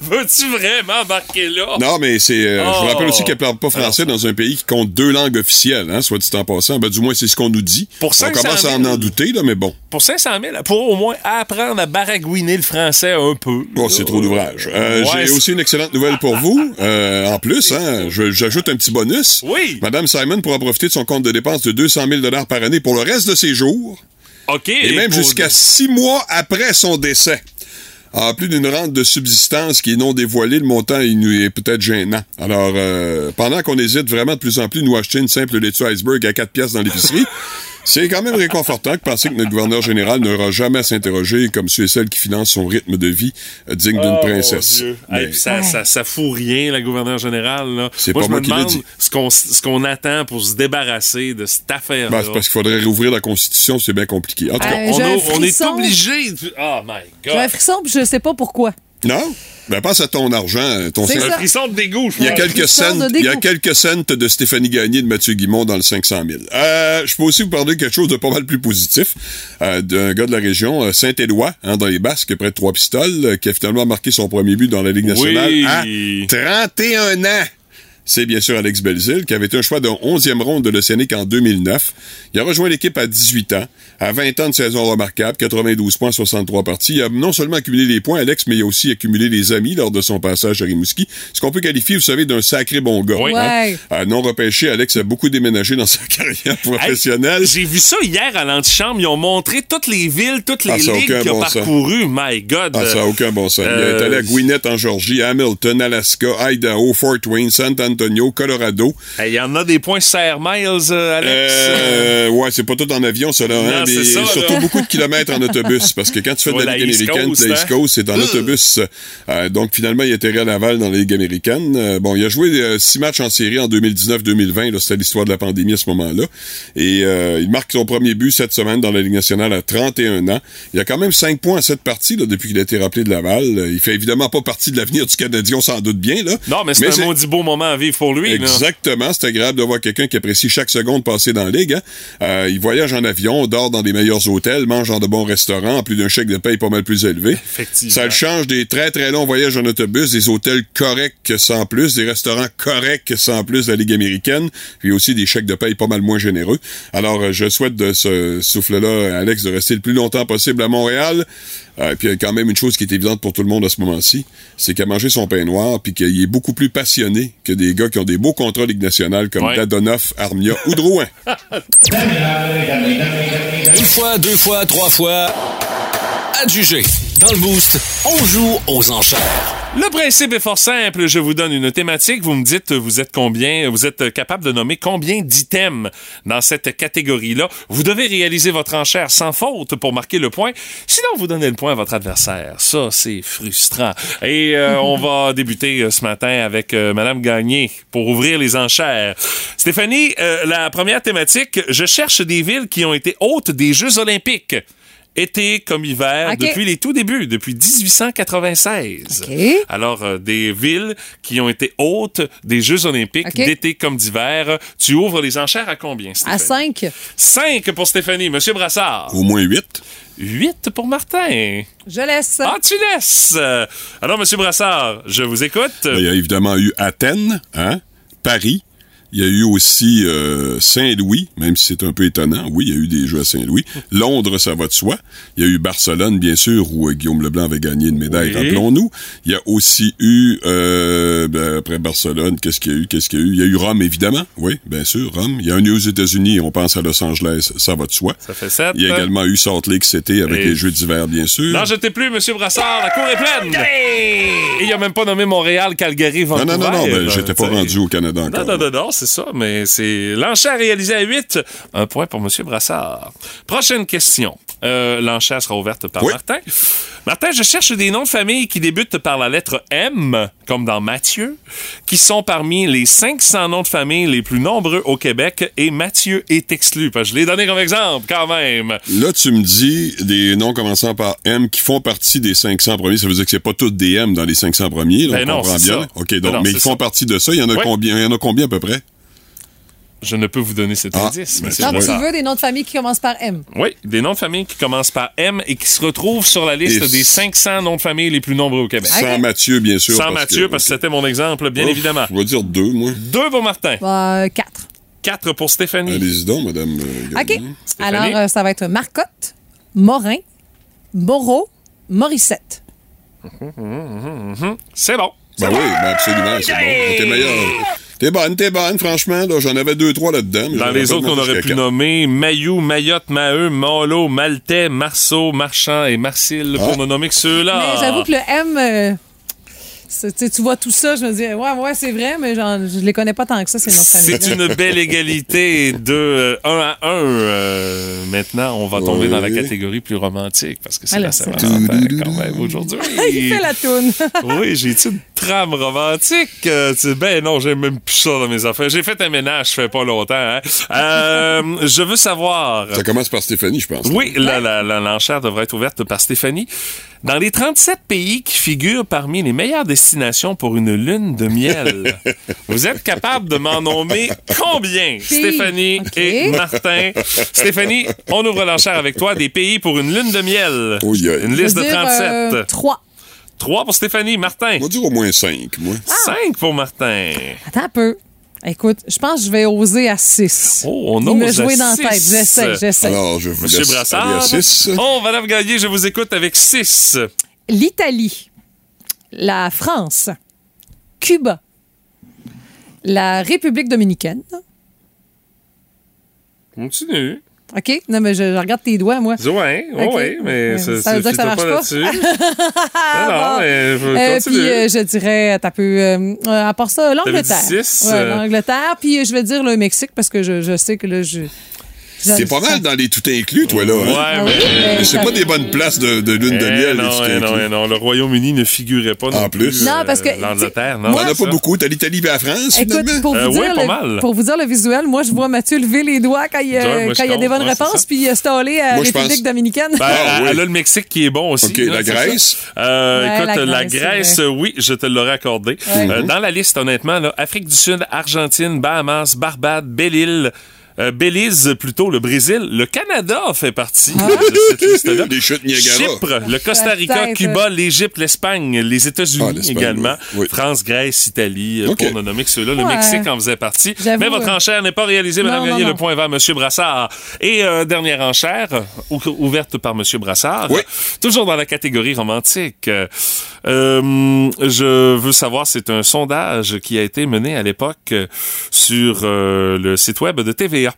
Veux-tu vraiment embarquer là? Non, mais c'est. euh, Je Oh. vous rappelle aussi qu'elle parle pas français dans un pays qui compte deux langues officielles, hein, soit dit en passant. Ben, du moins, c'est ce qu'on nous dit. Pour On 500 commence à en 000. en douter, là, mais bon. Pour 500 000, pour au moins apprendre à baragouiner le français un peu. Bon, c'est trop d'ouvrage. Euh, Ouais, J'ai aussi une excellente nouvelle pour vous. *laughs* Euh, en plus, hein, j'ajoute un petit bonus. Oui. Madame Simon pourra profiter de son compte de dépenses de 200 000 par année pour le reste de ses jours. OK. Et même jusqu'à six mois après son décès. En plus d'une rente de subsistance qui est non dévoilée, le montant il nous est peut-être gênant. Alors, euh, pendant qu'on hésite vraiment de plus en plus nous acheter une simple laitue iceberg à 4 pièces dans l'épicerie, *laughs* c'est quand même réconfortant de penser que notre gouverneur général n'aura jamais à s'interroger comme ceux et celles qui financent son rythme de vie euh, digne d'une Oh, princesse. Mais- Hey, ça, ça, ça fout rien, la gouverneure générale. C'est pas je moi me qui l'ai demande dit. ce qu'on ce qu'on attend pour se débarrasser de cette affaire-là. Ben, c'est parce qu'il faudrait réouvrir la Constitution, c'est bien compliqué. En tout cas, Euh, on, a- est obligé. de- Oh my J'ai un God. frisson, puis je sais pas pourquoi. Non? Ben, pense à ton argent, ton C'est. Un frisson de dégoût, je Il y a quelques de il y a quelques cents de Stéphanie Gagné et de Mathieu Guimont dans le 500 000. Euh, je peux aussi vous parler de quelque chose de pas mal plus positif, euh, d'un gars de la région, euh, Saint-Éloi, hein, dans les Basques, près de Trois-Pistoles, euh, qui a finalement marqué son premier but dans la Ligue nationale Oui. à 31 ans. C'est bien sûr Alex Belzil, qui avait été un choix de 11e ronde de l'Océanique en 2009. Il a rejoint l'équipe à 18 ans, à 20 ans de saison remarquable, 92 points, 63 parties. Il a non seulement accumulé les points, Alex, mais il a aussi accumulé les amis lors de son passage à Rimouski. Ce qu'on peut qualifier, vous savez, d'un sacré bon gars. Oui. hein? Ouais. Euh, non repêché, Alex a beaucoup déménagé dans sa *laughs* carrière professionnelle. Hey, J'ai vu ça hier à l'antichambre. Ils ont montré toutes les villes, toutes les Ah, ligues qu'il a bon parcourues. My God. Ah, ça n'a aucun bon sens. Il Euh, est allé à Gwinnett en Georgie, Hamilton, Alaska, Idaho, Fort Wayne, San Antonio, Colorado. Hey, Il y en a des points serre miles, euh, Alex. Euh, ouais, c'est pas tout en avion, ça, là. hein, Non, ça, surtout là. beaucoup de kilomètres en autobus. Parce que quand tu fais de Ouais, la Ligue américaine, Coast, la East hein. Coast, c'est en autobus. Euh, donc, finalement, il a atterri à Laval dans la Ligue américaine. Euh, bon, il a joué euh, six matchs en série en 2019-2020. là, C'était l'histoire de la pandémie à ce moment-là. Et il marque son premier but cette semaine dans la Ligue nationale à 31 ans. Il a quand même 5 points à cette partie là, depuis qu'il a été rappelé de Laval. Il fait évidemment pas partie de l'avenir du Canadien, on s'en doute bien. Là. non, mais c'est un maudit beau moment à vivre pour lui. là. Exactement. C'est agréable de voir quelqu'un qui apprécie chaque seconde passée dans la ligue. hein. Euh, il voyage en avion, dort dans des meilleurs hôtels, mange dans de bons restaurants, en plus d'un chèque de paye pas mal plus élevé. Effectivement. Ça le change des très très longs voyages en autobus, des hôtels corrects sans plus, des restaurants corrects sans plus de la Ligue américaine, puis aussi des chèques de paye pas mal moins généreux. Alors, euh, je souhaite de ce souffle-là, Alex, de rester le plus longtemps possible à Montréal. Euh, puis il y a quand même une chose qui est évidente pour tout le monde à ce moment-ci, c'est qu'il a mangé son pain noir, puis qu'il est beaucoup plus passionné que des gars qui ont des beaux contrats Ligue nationale comme Ouais. Dadonoff, Armia ou Drouin. *laughs* Une fois, deux fois, trois fois. Adjugé. Dans le boost, on joue aux enchères. Le principe est fort simple. Je vous donne une thématique. Vous me dites, vous êtes combien, vous êtes capable de nommer combien d'items dans cette catégorie-là. Vous devez réaliser votre enchère sans faute pour marquer le point. Sinon, vous donnez le point à votre adversaire. Ça, c'est frustrant. Et euh, *laughs* on va débuter euh, ce matin avec euh, Madame Gagné pour ouvrir les enchères. Stéphanie, euh, la première thématique, je cherche des villes qui ont été hôtes des Jeux olympiques. Été comme hiver, depuis les tout débuts, depuis 1896. OK. Alors, euh, des villes qui ont été hôtes des Jeux olympiques d'été comme d'hiver. Tu ouvres les enchères à combien, À Stéphanie? 5. 5 pour Stéphanie. Monsieur Brassard. Au moins 8. 8 pour Martin. Je laisse. Ah, tu laisses. Alors, Monsieur Brassard, je vous écoute. Il y a évidemment eu Athènes, hein? Paris. Il y a eu aussi euh, Saint-Louis, même si c'est un peu étonnant. Oui, il y a eu des jeux à Saint-Louis. *laughs* Londres, ça va de soi. Il y a eu Barcelone, bien sûr, où euh, Guillaume Leblanc avait gagné une médaille, Oui. rappelons-nous. Il y a aussi eu, euh, ben, après Barcelone, qu'est-ce qu'il y a eu? Qu'est-ce qu'il y a eu? Il y a eu Rome, évidemment. Oui, bien sûr, Rome. Il y a un aux États-Unis, on pense à Los Angeles, ça va de soi. Ça fait 7. Il y a également eu Salt Lake City avec Et- les Jeux d'hiver, bien sûr. N'en jetez plus, Monsieur Brassard. La cour est pleine. Et il a même pas nommé Montréal, Calgary, non, Vancouver. non, non, non, ben, Euh, j'étais pas rendu au Canada Non, encore. non, non, non, c'est ça, mais c'est l'enchère réalisée à 8. Un point pour M. Brassard. Prochaine question. Euh, l'enchère sera ouverte par Oui. Martin. Martin, je cherche des noms de famille qui débutent par la lettre M, comme dans Mathieu, qui sont parmi les 500 noms de famille les plus nombreux au Québec, et Mathieu est exclu. Parce que je l'ai donné comme exemple, quand même. Là, tu me dis des noms commençant par M qui font partie des 500 premiers. Ça veut dire que c'est pas tous des M dans les 500 premiers. Là, Ben on non, comprend bien. ça. OK, Ben donc, non, mais ils font ça. partie de ça. Il y en a combien? Il y en a combien à peu près? Je ne peux vous donner cet Ah, indice, c'est Donc, tu veux des noms de famille qui commencent par M. Oui, des noms de famille qui commencent par M et qui se retrouvent sur la liste Et des s- 500 noms de famille les plus nombreux au Québec. Sans Mathieu, bien sûr. Sans Mathieu, parce que c'était mon exemple, bien Ouf, évidemment. Je vais dire deux, moi. Deux pour Martin, Euh, 4. quatre pour Stéphanie. Allez-y donc, madame. euh, OK. Stéphanie? Alors, euh, ça va être Marcotte, Morin, Moreau, Morissette. C'est bon. Ben oui, ben absolument, c'est bon. T'es meilleur. T'es bonne, t'es bonne, franchement. Là, j'en avais deux, trois là-dedans. Dans les autres qu'on aurait pu nommer, Mayou, Mayotte, Maheu, Malo, Maltais, Marceau, Marchand et Marcille, pour Ah. ne nommer que ceux-là. Mais j'avoue que le M, euh, tu sais, tu vois tout ça, je me dis, ouais, ouais, c'est vrai, mais genre, je les connais pas tant que ça, ces noms de famille. C'est une belle égalité de 1 à 1. maintenant, on va tomber dans la catégorie plus romantique parce que c'est la c'est- Saint-Valentin quand même aujourd'hui. *laughs* Il fait la toune. *laughs* Oui, j'ai une trame romantique? Euh, tu sais, ben non, j'ai même plus ça dans mes affaires. J'ai fait un ménage, ça fait pas longtemps. hein. Euh, je veux savoir. Ça commence par Stéphanie, je pense. Oui, la- la- la- l'enchère devrait être ouverte par Stéphanie. Dans les 37 pays qui figurent parmi les meilleures destinations pour une lune de miel, *laughs* vous êtes capable de m'en nommer combien, Stéphanie et Martin? Stéphanie, on ouvre l'enchère avec toi des pays pour une lune de miel. A- Une Je liste veux de dire, 37. euh, 3. 3 pour Stéphanie. Martin. On va dire au moins cinq, moi. 5 pour Martin. Attends un peu. Écoute, je pense que je vais oser à 6. Oh, on Il me ose à jouer dans la six. tête. J'essaie, j'essaie. Alors, je vous Monsieur Brassard. à six. Oh, Madame Gagné, je vous écoute avec 6. L'Italie, la France, Cuba, la République dominicaine. Continue. OK? Non, mais je, je regarde tes doigts, moi. Ouais, ouais, Ok. ouais, mais ça, ça veut dire que ça marche pas? là-dessus. *laughs* non, non, mais je Euh, continue. puis euh, je dirais, t'as peu, euh, euh, à part ça, l'Angleterre. Ouais, euh. l'Angleterre. Puis euh, je vais dire le Mexique parce que je, je sais que là, je. T'es pas mal dans les tout inclus, toi, là. hein? Ouais, Ah mais... oui, mais- Mais c'est pas des bonnes places de, de lune de Eh miel, les non, tout eh non, inclus. eh non, le Royaume-Uni ne figurait pas non En plus. Non, parce que, euh, l'Angleterre, tu non? T'en as c'est pas beaucoup? T'as l'Italie et la France, Écoute, pour vous, Euh, dire ouais, pas le, mal. pour vous dire le visuel, moi, je vois Mathieu lever les doigts quand il, euh, moi, quand y a des bonnes ouais, c'est réponses, puis euh, staller à Moi, je République dominicaine. Ben, Ah, elle oui. a le Mexique qui est bon aussi. OK, là, la c'est. Grèce? Euh, Ouais, écoute, la la Grèce, c'est oui, je te l'aurais accordé. Dans la liste, honnêtement, là, Afrique du Sud, Argentine, Bahamas, Barbade, Belle-Île, euh, Belize, plutôt, le Brésil. Le Canada fait partie Ah. de cette liste-là. Les chutes Niagara. Chypre, le Costa Rica. Cuba, l'Égypte, l'Espagne, les Ah, États-Unis l'Espagne, également, oui. France, Grèce, Italie, euh, OK. pour ne nommer que ceux-là. Le Ouais. Mexique en faisait partie. Mais votre enchère n'est pas réalisée, Madame Gagné. Le point va à M. Brassard. Et euh, dernière enchère, ou- ouverte par M. Brassard. Oui. Toujours dans la catégorie romantique. Euh, je veux savoir, c'est un sondage qui a été mené à l'époque euh, sur euh, le site web de TVA.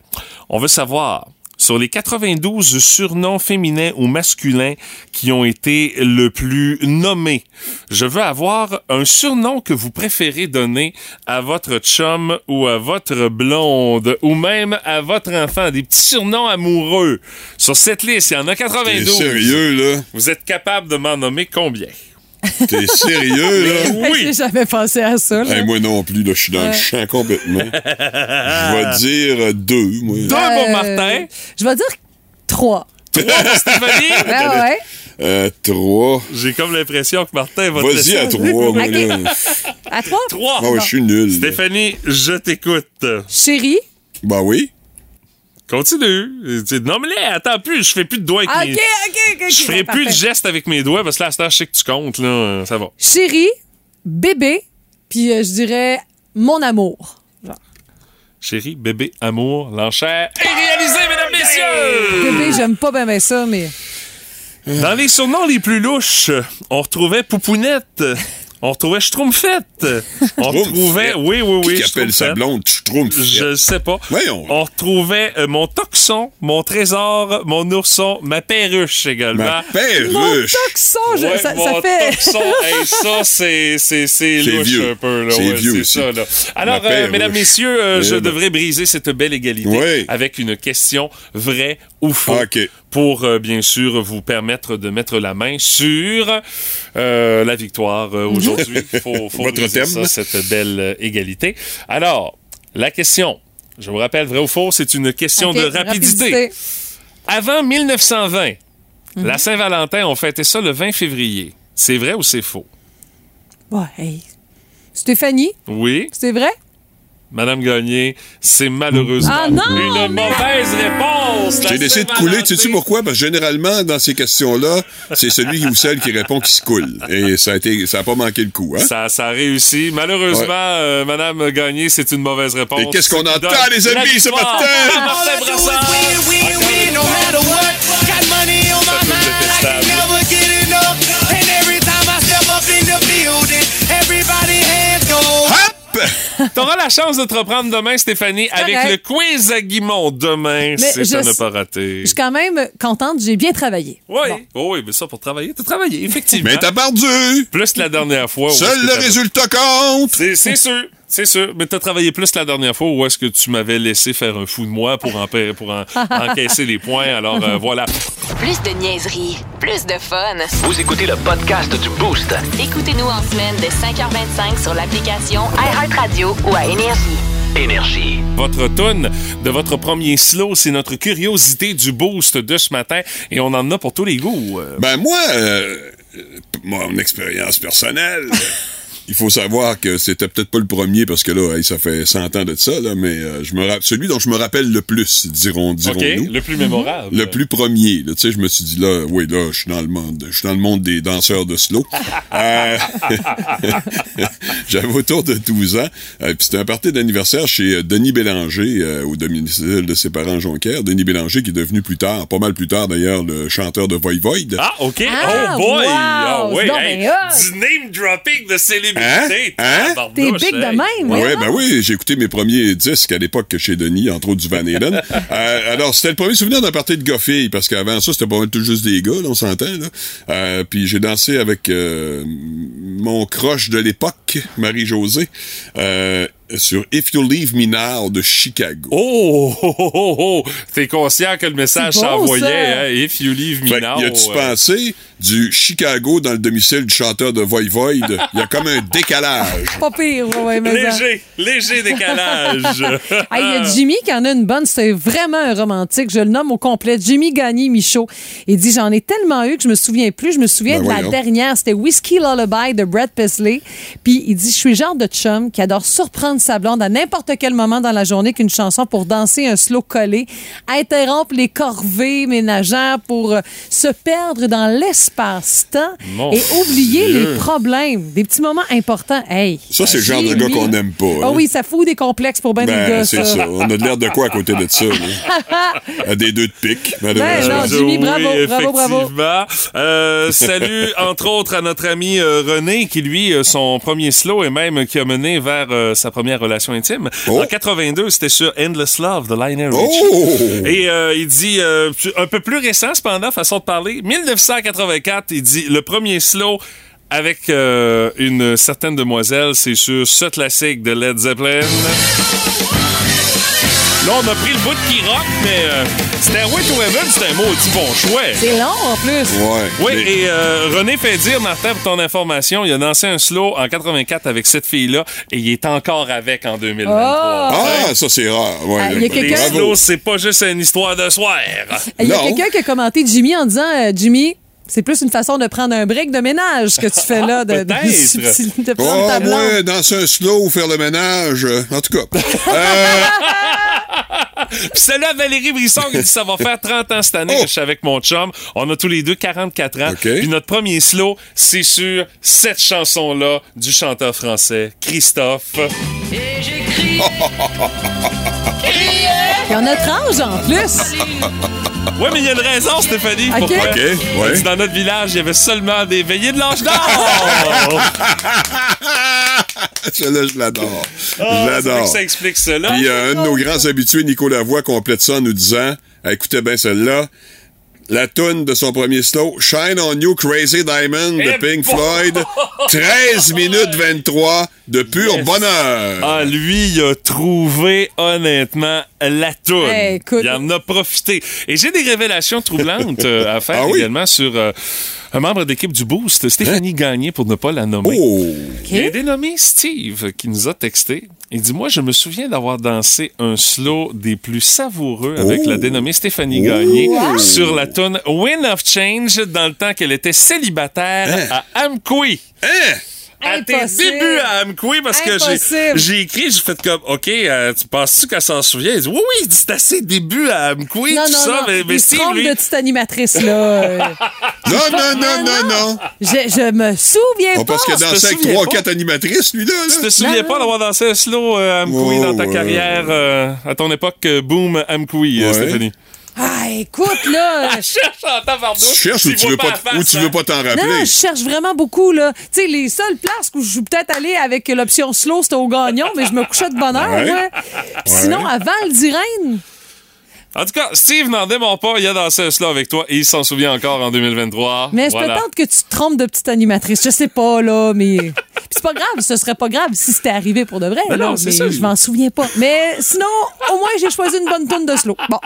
On veut savoir, sur les 92 surnoms féminins ou masculins qui ont été le plus nommés. Je veux avoir un surnom que vous préférez donner à votre chum ou à votre blonde ou même à votre enfant, des petits surnoms amoureux. Sur cette liste, il y en a 92. T'es sérieux, là? Vous êtes capable de m'en nommer combien? T'es sérieux, là? *laughs* Oui. J'ai jamais pensé à ça. là. Hey, moi non plus, là, je suis dans le champ complètement. Je vais *laughs* dire euh, deux, moi. Deux pour Euh, Martin. Je vais dire trois. Stéphanie? *laughs* Ben ouais. Euh, trois. J'ai comme l'impression que Martin va te Vas-y à trois, moi, Ok. là. À trois? Trois. Ah ouais, je suis nul. Stéphanie, je t'écoute. Chérie? Bah oui. Continue. Non, mais là, attends plus. Je fais plus de doigts avec mes... OK, OK, OK. Je ferai plus de gestes avec mes doigts parce que là, à je sais que tu comptes, là. Ça va. Chérie, bébé, puis euh, je dirais mon amour. Genre. Chérie, bébé, amour, l'enchère est réalisée, mesdames, messieurs! Bébé, j'aime pas bien ça, mais. Dans les surnoms les plus louches, on retrouvait Poupounette. On retrouvait Schtroumpfette. On retrouvait... Oui, oui, oui. Qui appelle sa Schtroumpfette. blonde Schtroumpf? Je sais pas. Voyons. On retrouvait euh, mon toxon, mon trésor, mon ourson, ma perruche également. Ma perruche. Mon toxon, je- Ouais, ça, mon ça fait. toxon, *laughs* hey, ça, c'est, c'est, c'est C'est louche vieux. un peu. Là, C'est ouais, vieux c'est ça, là. Alors, euh, mesdames, messieurs, euh, je devrais briser cette belle égalité Oui. avec une question vraie ou faux. OK. Pour, euh, bien sûr, vous permettre de mettre la main sur euh, la victoire euh, aujourd'hui. *laughs* Faut, faut Votre thème. ça, cette belle euh, égalité. Alors, la question, je vous rappelle, vrai ou faux, c'est une question de rapidité. Avant 1920, Mhm. la Saint-Valentin, on fêtait ça le 20 février. C'est vrai ou c'est faux? Ouais, hey. Stéphanie, Oui. c'est vrai? Madame Gagné, c'est malheureusement Ah non, une mauvaise réponse. J'ai décidé de couler, tu sais pourquoi? Parce que généralement, dans ces questions-là, c'est celui ou celle qui répond qui se coule. Et ça a été, ça a pas manqué le coup, hein? Ça, ça a réussi. Malheureusement, Ouais. euh, Madame Gagné, c'est une mauvaise réponse. Et qu'est-ce qu'on entend, les amis, ce matin? *laughs* T'auras la chance de te reprendre demain, Stéphanie, avec le quiz à Guimont demain, si à je- ne pas rater. Je suis quand même contente, j'ai bien travaillé. Oui, oh oui, mais ça pour travailler, t'as travaillé, effectivement. Mais t'as perdu! Plus la dernière fois. Seul que le résultat compte! C'est c'est sûr, c'est sûr. Mais t'as travaillé plus la dernière fois où est-ce que tu m'avais laissé faire un fou de moi pour, en, pour en- *laughs* encaisser les points. Alors euh, voilà. Plus de niaiserie, plus de fun. Vous écoutez le podcast du Boost. Écoutez-nous en semaine de 5h25 sur l'application iHeartRadio ou à Énergie. Énergie. Votre tune de votre premier slow, c'est notre curiosité du boost de ce matin et on en a pour tous les goûts. Euh, Ben moi, euh, euh, mon expérience personnelle, *laughs* il faut savoir que c'était peut-être pas le premier parce que là, hey, ça fait 100 ans de ça, là, mais euh, je me celui dont je me rappelle le plus, dirons, OK, dirons-nous. le plus mémorable. Le plus premier, tu sais, je me suis dit là, oui, là, je suis dans le monde, je suis dans le monde des danseurs de slow. *laughs* Euh, *laughs* J'avais autour de 12 ans, euh, puis c'était un party d'anniversaire chez Denis Bélanger euh, au domicile de ses parents Jonquière. Denis Bélanger qui est devenu plus tard, pas mal plus tard d'ailleurs, le chanteur de Voivode. Ah, OK. Ah, oh boy! wow! Ah oui, hey, du name dropping de célébrité. Hein? Hein? Tabarnouche, T'es big de même, Ouais, voyons. ben oui, j'ai écouté mes premiers disques à l'époque chez Denis, entre autres du Van Halen. *laughs* Euh, alors, c'était le premier souvenir d'un party de gars-filles, parce qu'avant ça, c'était pas mal tout juste des gars, là, on s'entend, là. Euh, puis j'ai dansé avec euh, mon crush de l'époque, Marie-Josée, euh, sur If You Leave Me Now de Chicago. Oh, oh, oh, oh, oh. T'es conscient que le message s'envoyait, ça. hein? If you leave me Fait now. y a-tu euh, pensé du Chicago dans le domicile du chanteur de Voivode? Il y a comme un décalage. Pas pire, ouais, ouais, mais ça. Léger, léger décalage. *laughs* Hey, Il y a Jimmy qui en a une bonne, c'est vraiment un romantique. Je le nomme au complet. Jimmy Gagné Michaud. Il dit J'en ai tellement eu que je me souviens plus. Je me souviens Ben de la dernière. C'était Whiskey Lullaby de Brad Paisley. Puis il dit Je suis genre de chum qui adore surprendre sa blonde à n'importe quel moment dans la journée qu'une chanson pour danser un slow collé, interrompre les corvées ménagères pour euh, se perdre dans l'espace-temps et oublier Dieu. les problèmes. Des petits moments importants. Hey, Ça, c'est le genre de gars qu'on n'aime pas. Ah hein? oui, ça fout des complexes pour ben des Ben, gars, c'est ça. On a de l'air de quoi à côté de ça? *laughs* À des deux de pique, Ben non, Jimmy, bravo, Oui, bravo, bravo. Euh, salut, *laughs* entre autres, à notre ami euh, René, qui, lui, euh, son premier slow et même qui a mené vers euh, sa première première relation intime. Oh. En 82, c'était sur Endless Love de Lionel Oh. Richie. Et euh, il dit, euh, un peu plus récent cependant, façon de parler, 1984, il dit, le premier slow avec euh, une certaine demoiselle, c'est sur ce classique de Led Zeppelin. Là, on a pris le bout qui rock, mais euh, Stairway to Heaven, c'est un maudit bon choix. C'est long en plus. Ouais. Oui, Mais- et euh, René fait dire, Martin, pour ton information, il a dansé un slow en 84 avec cette fille-là et il est encore avec en 2023. Ah, ça, c'est rare. Ouais, Ah, il y a Les quelqu'un- slows, c'est pas juste une histoire de soir. Il y a quelqu'un qui a commenté Jimmy en disant euh, Jimmy, c'est plus une façon de prendre un break de ménage que tu fais là, de, de, *laughs* de, de prendre Oh, ta blonde. moi, danser un slow ou faire le ménage. euh, En tout cas. Euh, Puis celle-là, Valérie Brisson, qui dit ça va faire 30 ans cette année Oh. que je suis avec mon chum. On a tous les deux 44 ans. Puis notre premier slow, c'est sur cette chanson-là du chanteur français Christophe. *laughs* Il y en a tranche en plus. *laughs* Ouais, mais il y a une raison, Stéphanie. OK. Pourquoi? OK, Elle ouais. dit, Dans notre village, il y avait seulement des veillées de l'âge d'or. *laughs* Celle-là, je l'adore. Ah, je vrai l'adore. que ça explique cela. Puis euh, un de nos grands habitués, Nico Lavoie, complète ça en nous disant Ah, écoutez bien celle-là. La toune de son premier slow, Shine on You Crazy Diamond de Eh Pink bon! Floyd, 13 *laughs* minutes 23 de pur Yes. bonheur. Ah, lui, il a trouvé honnêtement la toune. Hey, écoute. il en a profité. Et j'ai des révélations troublantes *laughs* euh, à faire Ah oui? également sur euh, un membre d'équipe du Boost, Stéphanie Gagné, pour ne pas la nommer. Oh! Il un dénommé Steve qui nous a texté. Il dit Moi, je me souviens d'avoir dansé un slow des plus savoureux avec Oh. la dénommée Stéphanie Gagné sur la tune Win of Change dans le temps qu'elle était célibataire à Amqui. Hein? À tes débuts à Amqui, parce que j'ai- écrit, j'ai fait comme, OK, euh, tu penses-tu qu'elle s'en souvient? Il dit, oui, oui, c'est à ses débuts à Non, tout non, ça. non. Mais, mais il se Steve, trompe lui, de petite animatrice, là. *laughs* Euh, Non, non, non, non, non. je, je me souviens On pas. pense qu'il a tu te dansé avec souviens trois, pas? quatre animatrices, lui, là. tu te souviens Non, pas d'avoir dansé un slow euh, Amqui Ouais, dans ta ouais. carrière, euh, à ton époque, euh, boom euh, Ouais. Stéphanie? Ah, écoute, là. *laughs* Cherche en tabarnouche. Tu cherches ou tu veux pas, ou tu hein? veux pas t'en Non, rappeler? non, je cherche vraiment beaucoup, là. Tu sais, les seules places où je suis peut-être allée avec l'option slow, c'était au gagnon, mais je me couchais de bonne heure, Ouais. ouais. Puis Sinon, à Val d'Irène, En tout cas, Steve n'en dément pas, il a dansé un slow avec toi et il s'en souvient encore en 2023. mais je Voilà. peut-être que tu te trompes de petite animatrice? Je sais pas, là, mais. Puis *laughs* c'est pas grave, ce serait pas grave si c'était arrivé pour de vrai, là, non, c'est mais ça. je m'en souviens pas. Mais sinon, au moins, j'ai choisi une bonne tonne de slow. Bon.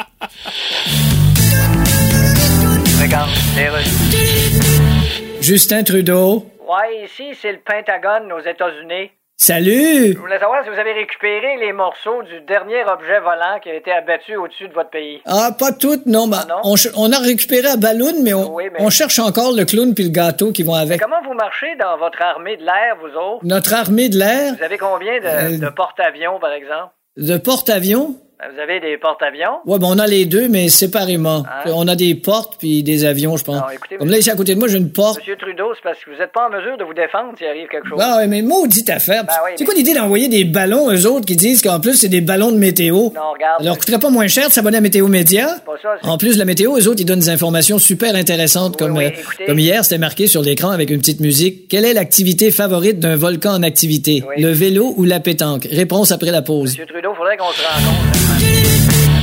Justin Trudeau. Ouais, ici, c'est le Pentagone aux États-Unis. Salut! Je voulais savoir si vous avez récupéré les morceaux du dernier objet volant qui a été abattu au-dessus de votre pays. Ah, pas toutes, non. Ben, non? On, a récupéré à Balloon, mais on, Oui, mais- on cherche encore le clown puis le gâteau qui vont avec. Comment vous marchez dans votre armée de l'air, vous autres? Notre armée de l'air, Vous avez combien de, Euh, de porte-avions, par exemple? de porte-avions? Ben, Vous avez des porte-avions? Ouais, ben on a les deux, mais séparément. Hein? On a des portes puis des avions, je pense. Non, écoutez, Comme là, ici à côté de moi, j'ai une porte. Monsieur Trudeau, c'est parce que vous n'êtes pas en mesure de vous défendre s'il arrive quelque chose. Ah ouais, mais maudite affaire. Ben oui, c'est mais- quoi l'idée d'envoyer des ballons, eux autres, qui disent qu'en plus, c'est des ballons de météo? Non, regarde. Ça leur coûterait pas moins cher de s'abonner à Météo Média? pas ça, c'est- En plus, la météo, eux autres, ils donnent des informations super intéressantes, comme, oui, euh, écoutez. comme hier, c'était marqué sur l'écran avec une petite musique. Quelle est l'activité favorite d'un volcan en activité? Le vélo ou la pétanque? Réponse après la pause. Monsieur Trudeau, faudrait qu'on se rencontre.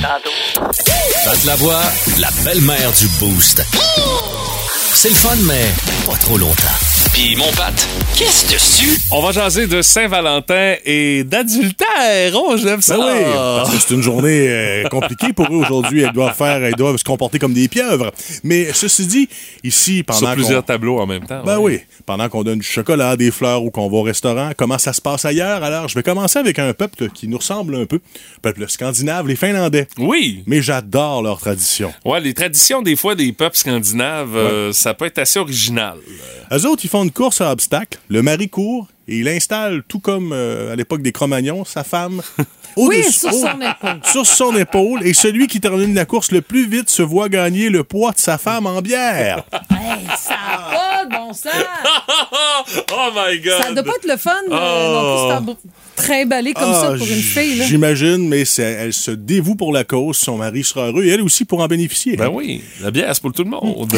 Tantôt. Pat la voix, la belle-mère du Boost. C'est le fun, mais pas trop longtemps. Puis mon Pat, qu'est-ce dessus? On va jaser de Saint-Valentin et d'adultère. Oh, j'aime ça. Ben oui, parce que c'est une journée euh, compliquée pour eux aujourd'hui. Elles doivent faire, elles doivent se comporter comme des pieuvres. Mais ceci dit, ici, pendant Sur qu'on- plusieurs tableaux en même temps. Ben ouais. oui, pendant qu'on donne du chocolat, des fleurs ou qu'on va au restaurant, comment ça se passe ailleurs? Alors, je vais commencer avec un peuple qui nous ressemble un peu, peuple scandinave, les Finlandais. Oui. Mais j'adore leur tradition. Ouais, les traditions des fois des peuples scandinaves, euh, ça peut être assez original. Eux autres, ils une course à obstacles. Le mari court et il installe, tout comme euh, à l'époque des Cro-Magnons, sa femme *laughs* Oui, sur son *laughs* épaule. sur son épaule. Et celui qui termine la course le plus vite se voit gagner le poids de sa femme en bière. *laughs* Hey, ça a pas de bon sens. oh my God. Ça doit pas être le fun euh, Oh. non plus, trimballer comme ça Ah, pour une fille. Là. J'imagine, mais elle se dévoue pour la cause. Son mari sera heureux et elle aussi pour en bénéficier. Ben oui, la bière, c'est pour tout le monde.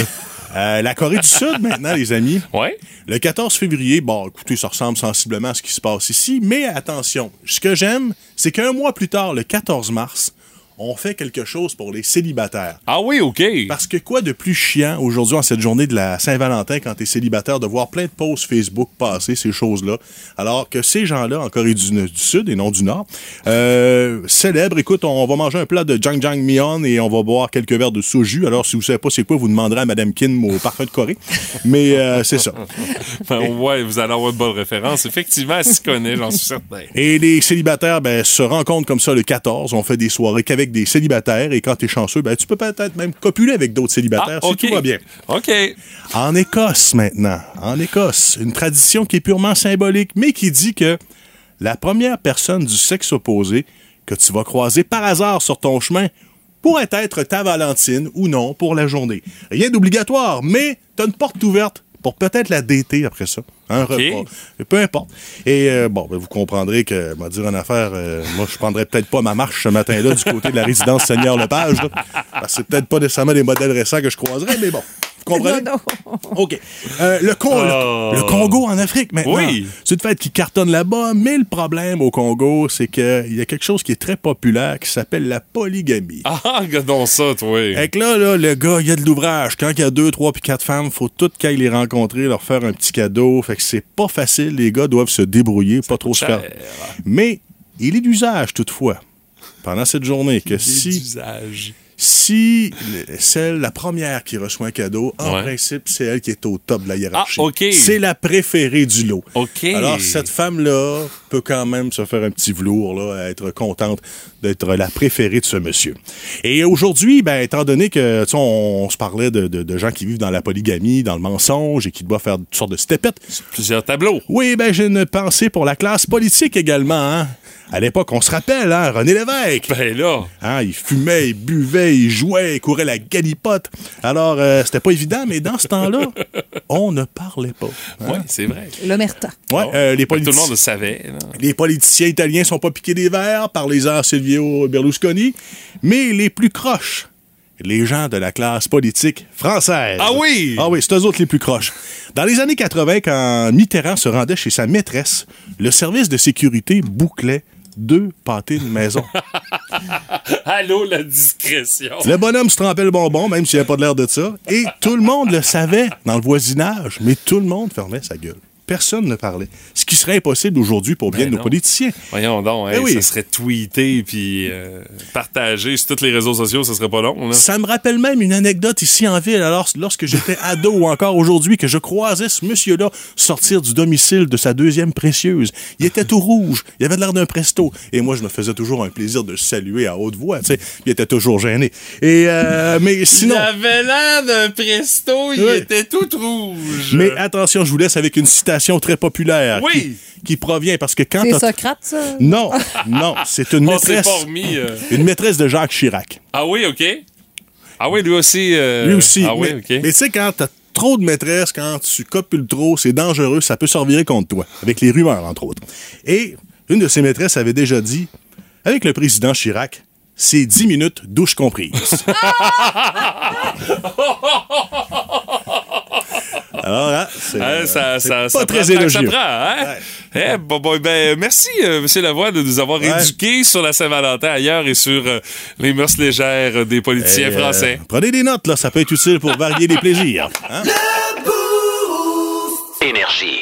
Euh, la Corée du Sud, maintenant, les amis. Ouais. Le 14 février, bon, écoutez, ça ressemble sensiblement à ce qui se passe ici, mais attention, ce que j'aime, c'est qu'un mois plus tard, le 14 mars, on fait quelque chose pour les célibataires. Ah oui, OK. Parce que quoi de plus chiant aujourd'hui en cette journée de la Saint-Valentin quand t'es célibataire de voir plein de posts Facebook passer ces choses-là, alors que ces gens-là en Corée du, du Sud et non du Nord euh, célèbrent. Écoute, on va manger un plat de Jang Myeon et on va boire quelques verres de soju. Alors si vous savez pas c'est quoi, vous demanderez à Madame Kim au parfum de Corée. Mais euh, c'est ça. *laughs* Ben, ouais, vous allez avoir une bonne référence. Effectivement, elle s'y connaît, j'en suis certain. Et les célibataires ben, se rencontrent comme ça le 14. On fait des soirées qu'avec des célibataires. Et quand tu es chanceux, ben, tu peux peut-être même copuler avec d'autres célibataires Ah, si OK. tout va bien. OK. En Écosse maintenant, en Écosse, une tradition qui est purement symbolique, mais qui dit que la première personne du sexe opposé que tu vas croiser par hasard sur ton chemin pourrait être ta Valentine ou non pour la journée. Rien d'obligatoire, mais tu as une porte ouverte pour peut-être la dater après ça. Un repas. Peu importe. Et euh, bon, ben, vous comprendrez que, va dire une affaire, euh, moi, je prendrais peut-être pas ma marche ce matin-là du côté de la résidence Seigneur Lepage. là. Parce que c'est peut-être pas nécessairement des modèles récents que je croiserais, mais bon. Vous comprenez? Non, *laughs* OK. Euh, le, Con- le- Oh. le Congo en Afrique maintenant. Oui. C'est une fête qui cartonne là-bas, mais le problème au Congo, c'est qu'il y a quelque chose qui est très populaire qui s'appelle la polygamie. Ah, regardons ça, toi. Fait que là, là, le gars, il y a de l'ouvrage. Quand il y a deux, trois puis quatre femmes, faut toutes qu'ils les rencontrer, leur faire un petit cadeau. Fait que c'est pas facile. Les gars doivent se débrouiller, pas trop se faire. cher. Mais il est d'usage, toutefois, pendant cette journée, que si, D'usage. Si le- celle, la première qui reçoit un cadeau, en Ouais. principe, c'est elle qui est au top de la hiérarchie. Ah, OK. C'est la préférée du lot. Alors, cette femme-là peut quand même se faire un petit velours, là, être contente d'être la préférée de ce monsieur. Et aujourd'hui, ben, étant donné que, tu sais, on, on se parlait de, de- de gens qui vivent dans la polygamie, dans le mensonge et qui doivent faire toutes sortes de stepettes. Plusieurs tableaux. Oui, ben, j'ai une pensée pour la classe politique également, hein. À l'époque, on se rappelle, hein, René Lévesque. Ben là. Hein, il fumait, il buvait, il jouait, il courait la galipote. Alors, euh, c'était pas évident, mais dans ce temps-là, *laughs* on ne parlait pas. hein. Oui, c'est vrai. L'omerta. Ouais, euh, les, Tout le monde le savait. les politiciens italiens sont pas piqués des verres, parlez-en à Silvio Berlusconi, mais les plus croches, les gens de la classe politique française. Ah oui! Ah oui, c'est eux autres les plus croches. Dans les années 80, quand Mitterrand se rendait chez sa maîtresse, le service de sécurité bouclait deux pâtés de maison. *laughs* Allô, la discrétion. Le bonhomme se trempait le bonbon, même s'il avait pas de l'air de ça. Et tout le monde le savait dans le voisinage, mais tout le monde fermait sa gueule. Personne ne parlait. Ce qui serait impossible aujourd'hui pour bien Ben nos non. politiciens. Voyons donc, Eh hey, oui. ça serait tweeté puis euh, partagé sur tous les réseaux sociaux, ça serait pas long. Là. Ça me rappelle même une anecdote ici en ville, alors lorsque j'étais ado ou encore aujourd'hui, que je croisais ce monsieur-là sortir du domicile de sa deuxième précieuse. Il était tout rouge, il avait l'air d'un presto. Et moi, je me faisais toujours un plaisir de le saluer à haute voix, tu sais. Il était toujours gêné. Et, euh, mais sinon... Il avait l'air d'un presto, il Ouais. était tout rouge. Mais attention, je vous laisse avec une citation très populaire. Oui. Qui, qui provient parce que quand C'est Socrate, ça? Non, non, c'est une *laughs* maîtresse. pas remis. euh. Une maîtresse de Jacques Chirac. Ah oui, OK. Ah oui, lui aussi. euh, Lui aussi. Ah oui, mais OK. mais tu sais, quand t'as trop de maîtresses, quand tu copules trop, c'est dangereux, ça peut se revirer contre toi, avec les rumeurs, entre autres. Et une de ses maîtresses avait déjà dit, avec le président Chirac, c'est 10 minutes douche comprise. *laughs* *laughs* Alors, hein, c'est Hein, ça, euh, ça, pas ça très prend que ça élogieux. prend, hein? Eh, bon, bon, ben, merci, euh, M. Lavoie, de nous avoir Ouais. éduqués sur la Saint-Valentin ailleurs et sur euh, les mœurs légères des politiciens Et, euh, français. prenez des notes, là, ça peut être utile pour varier les plaisirs. hein? Énergie.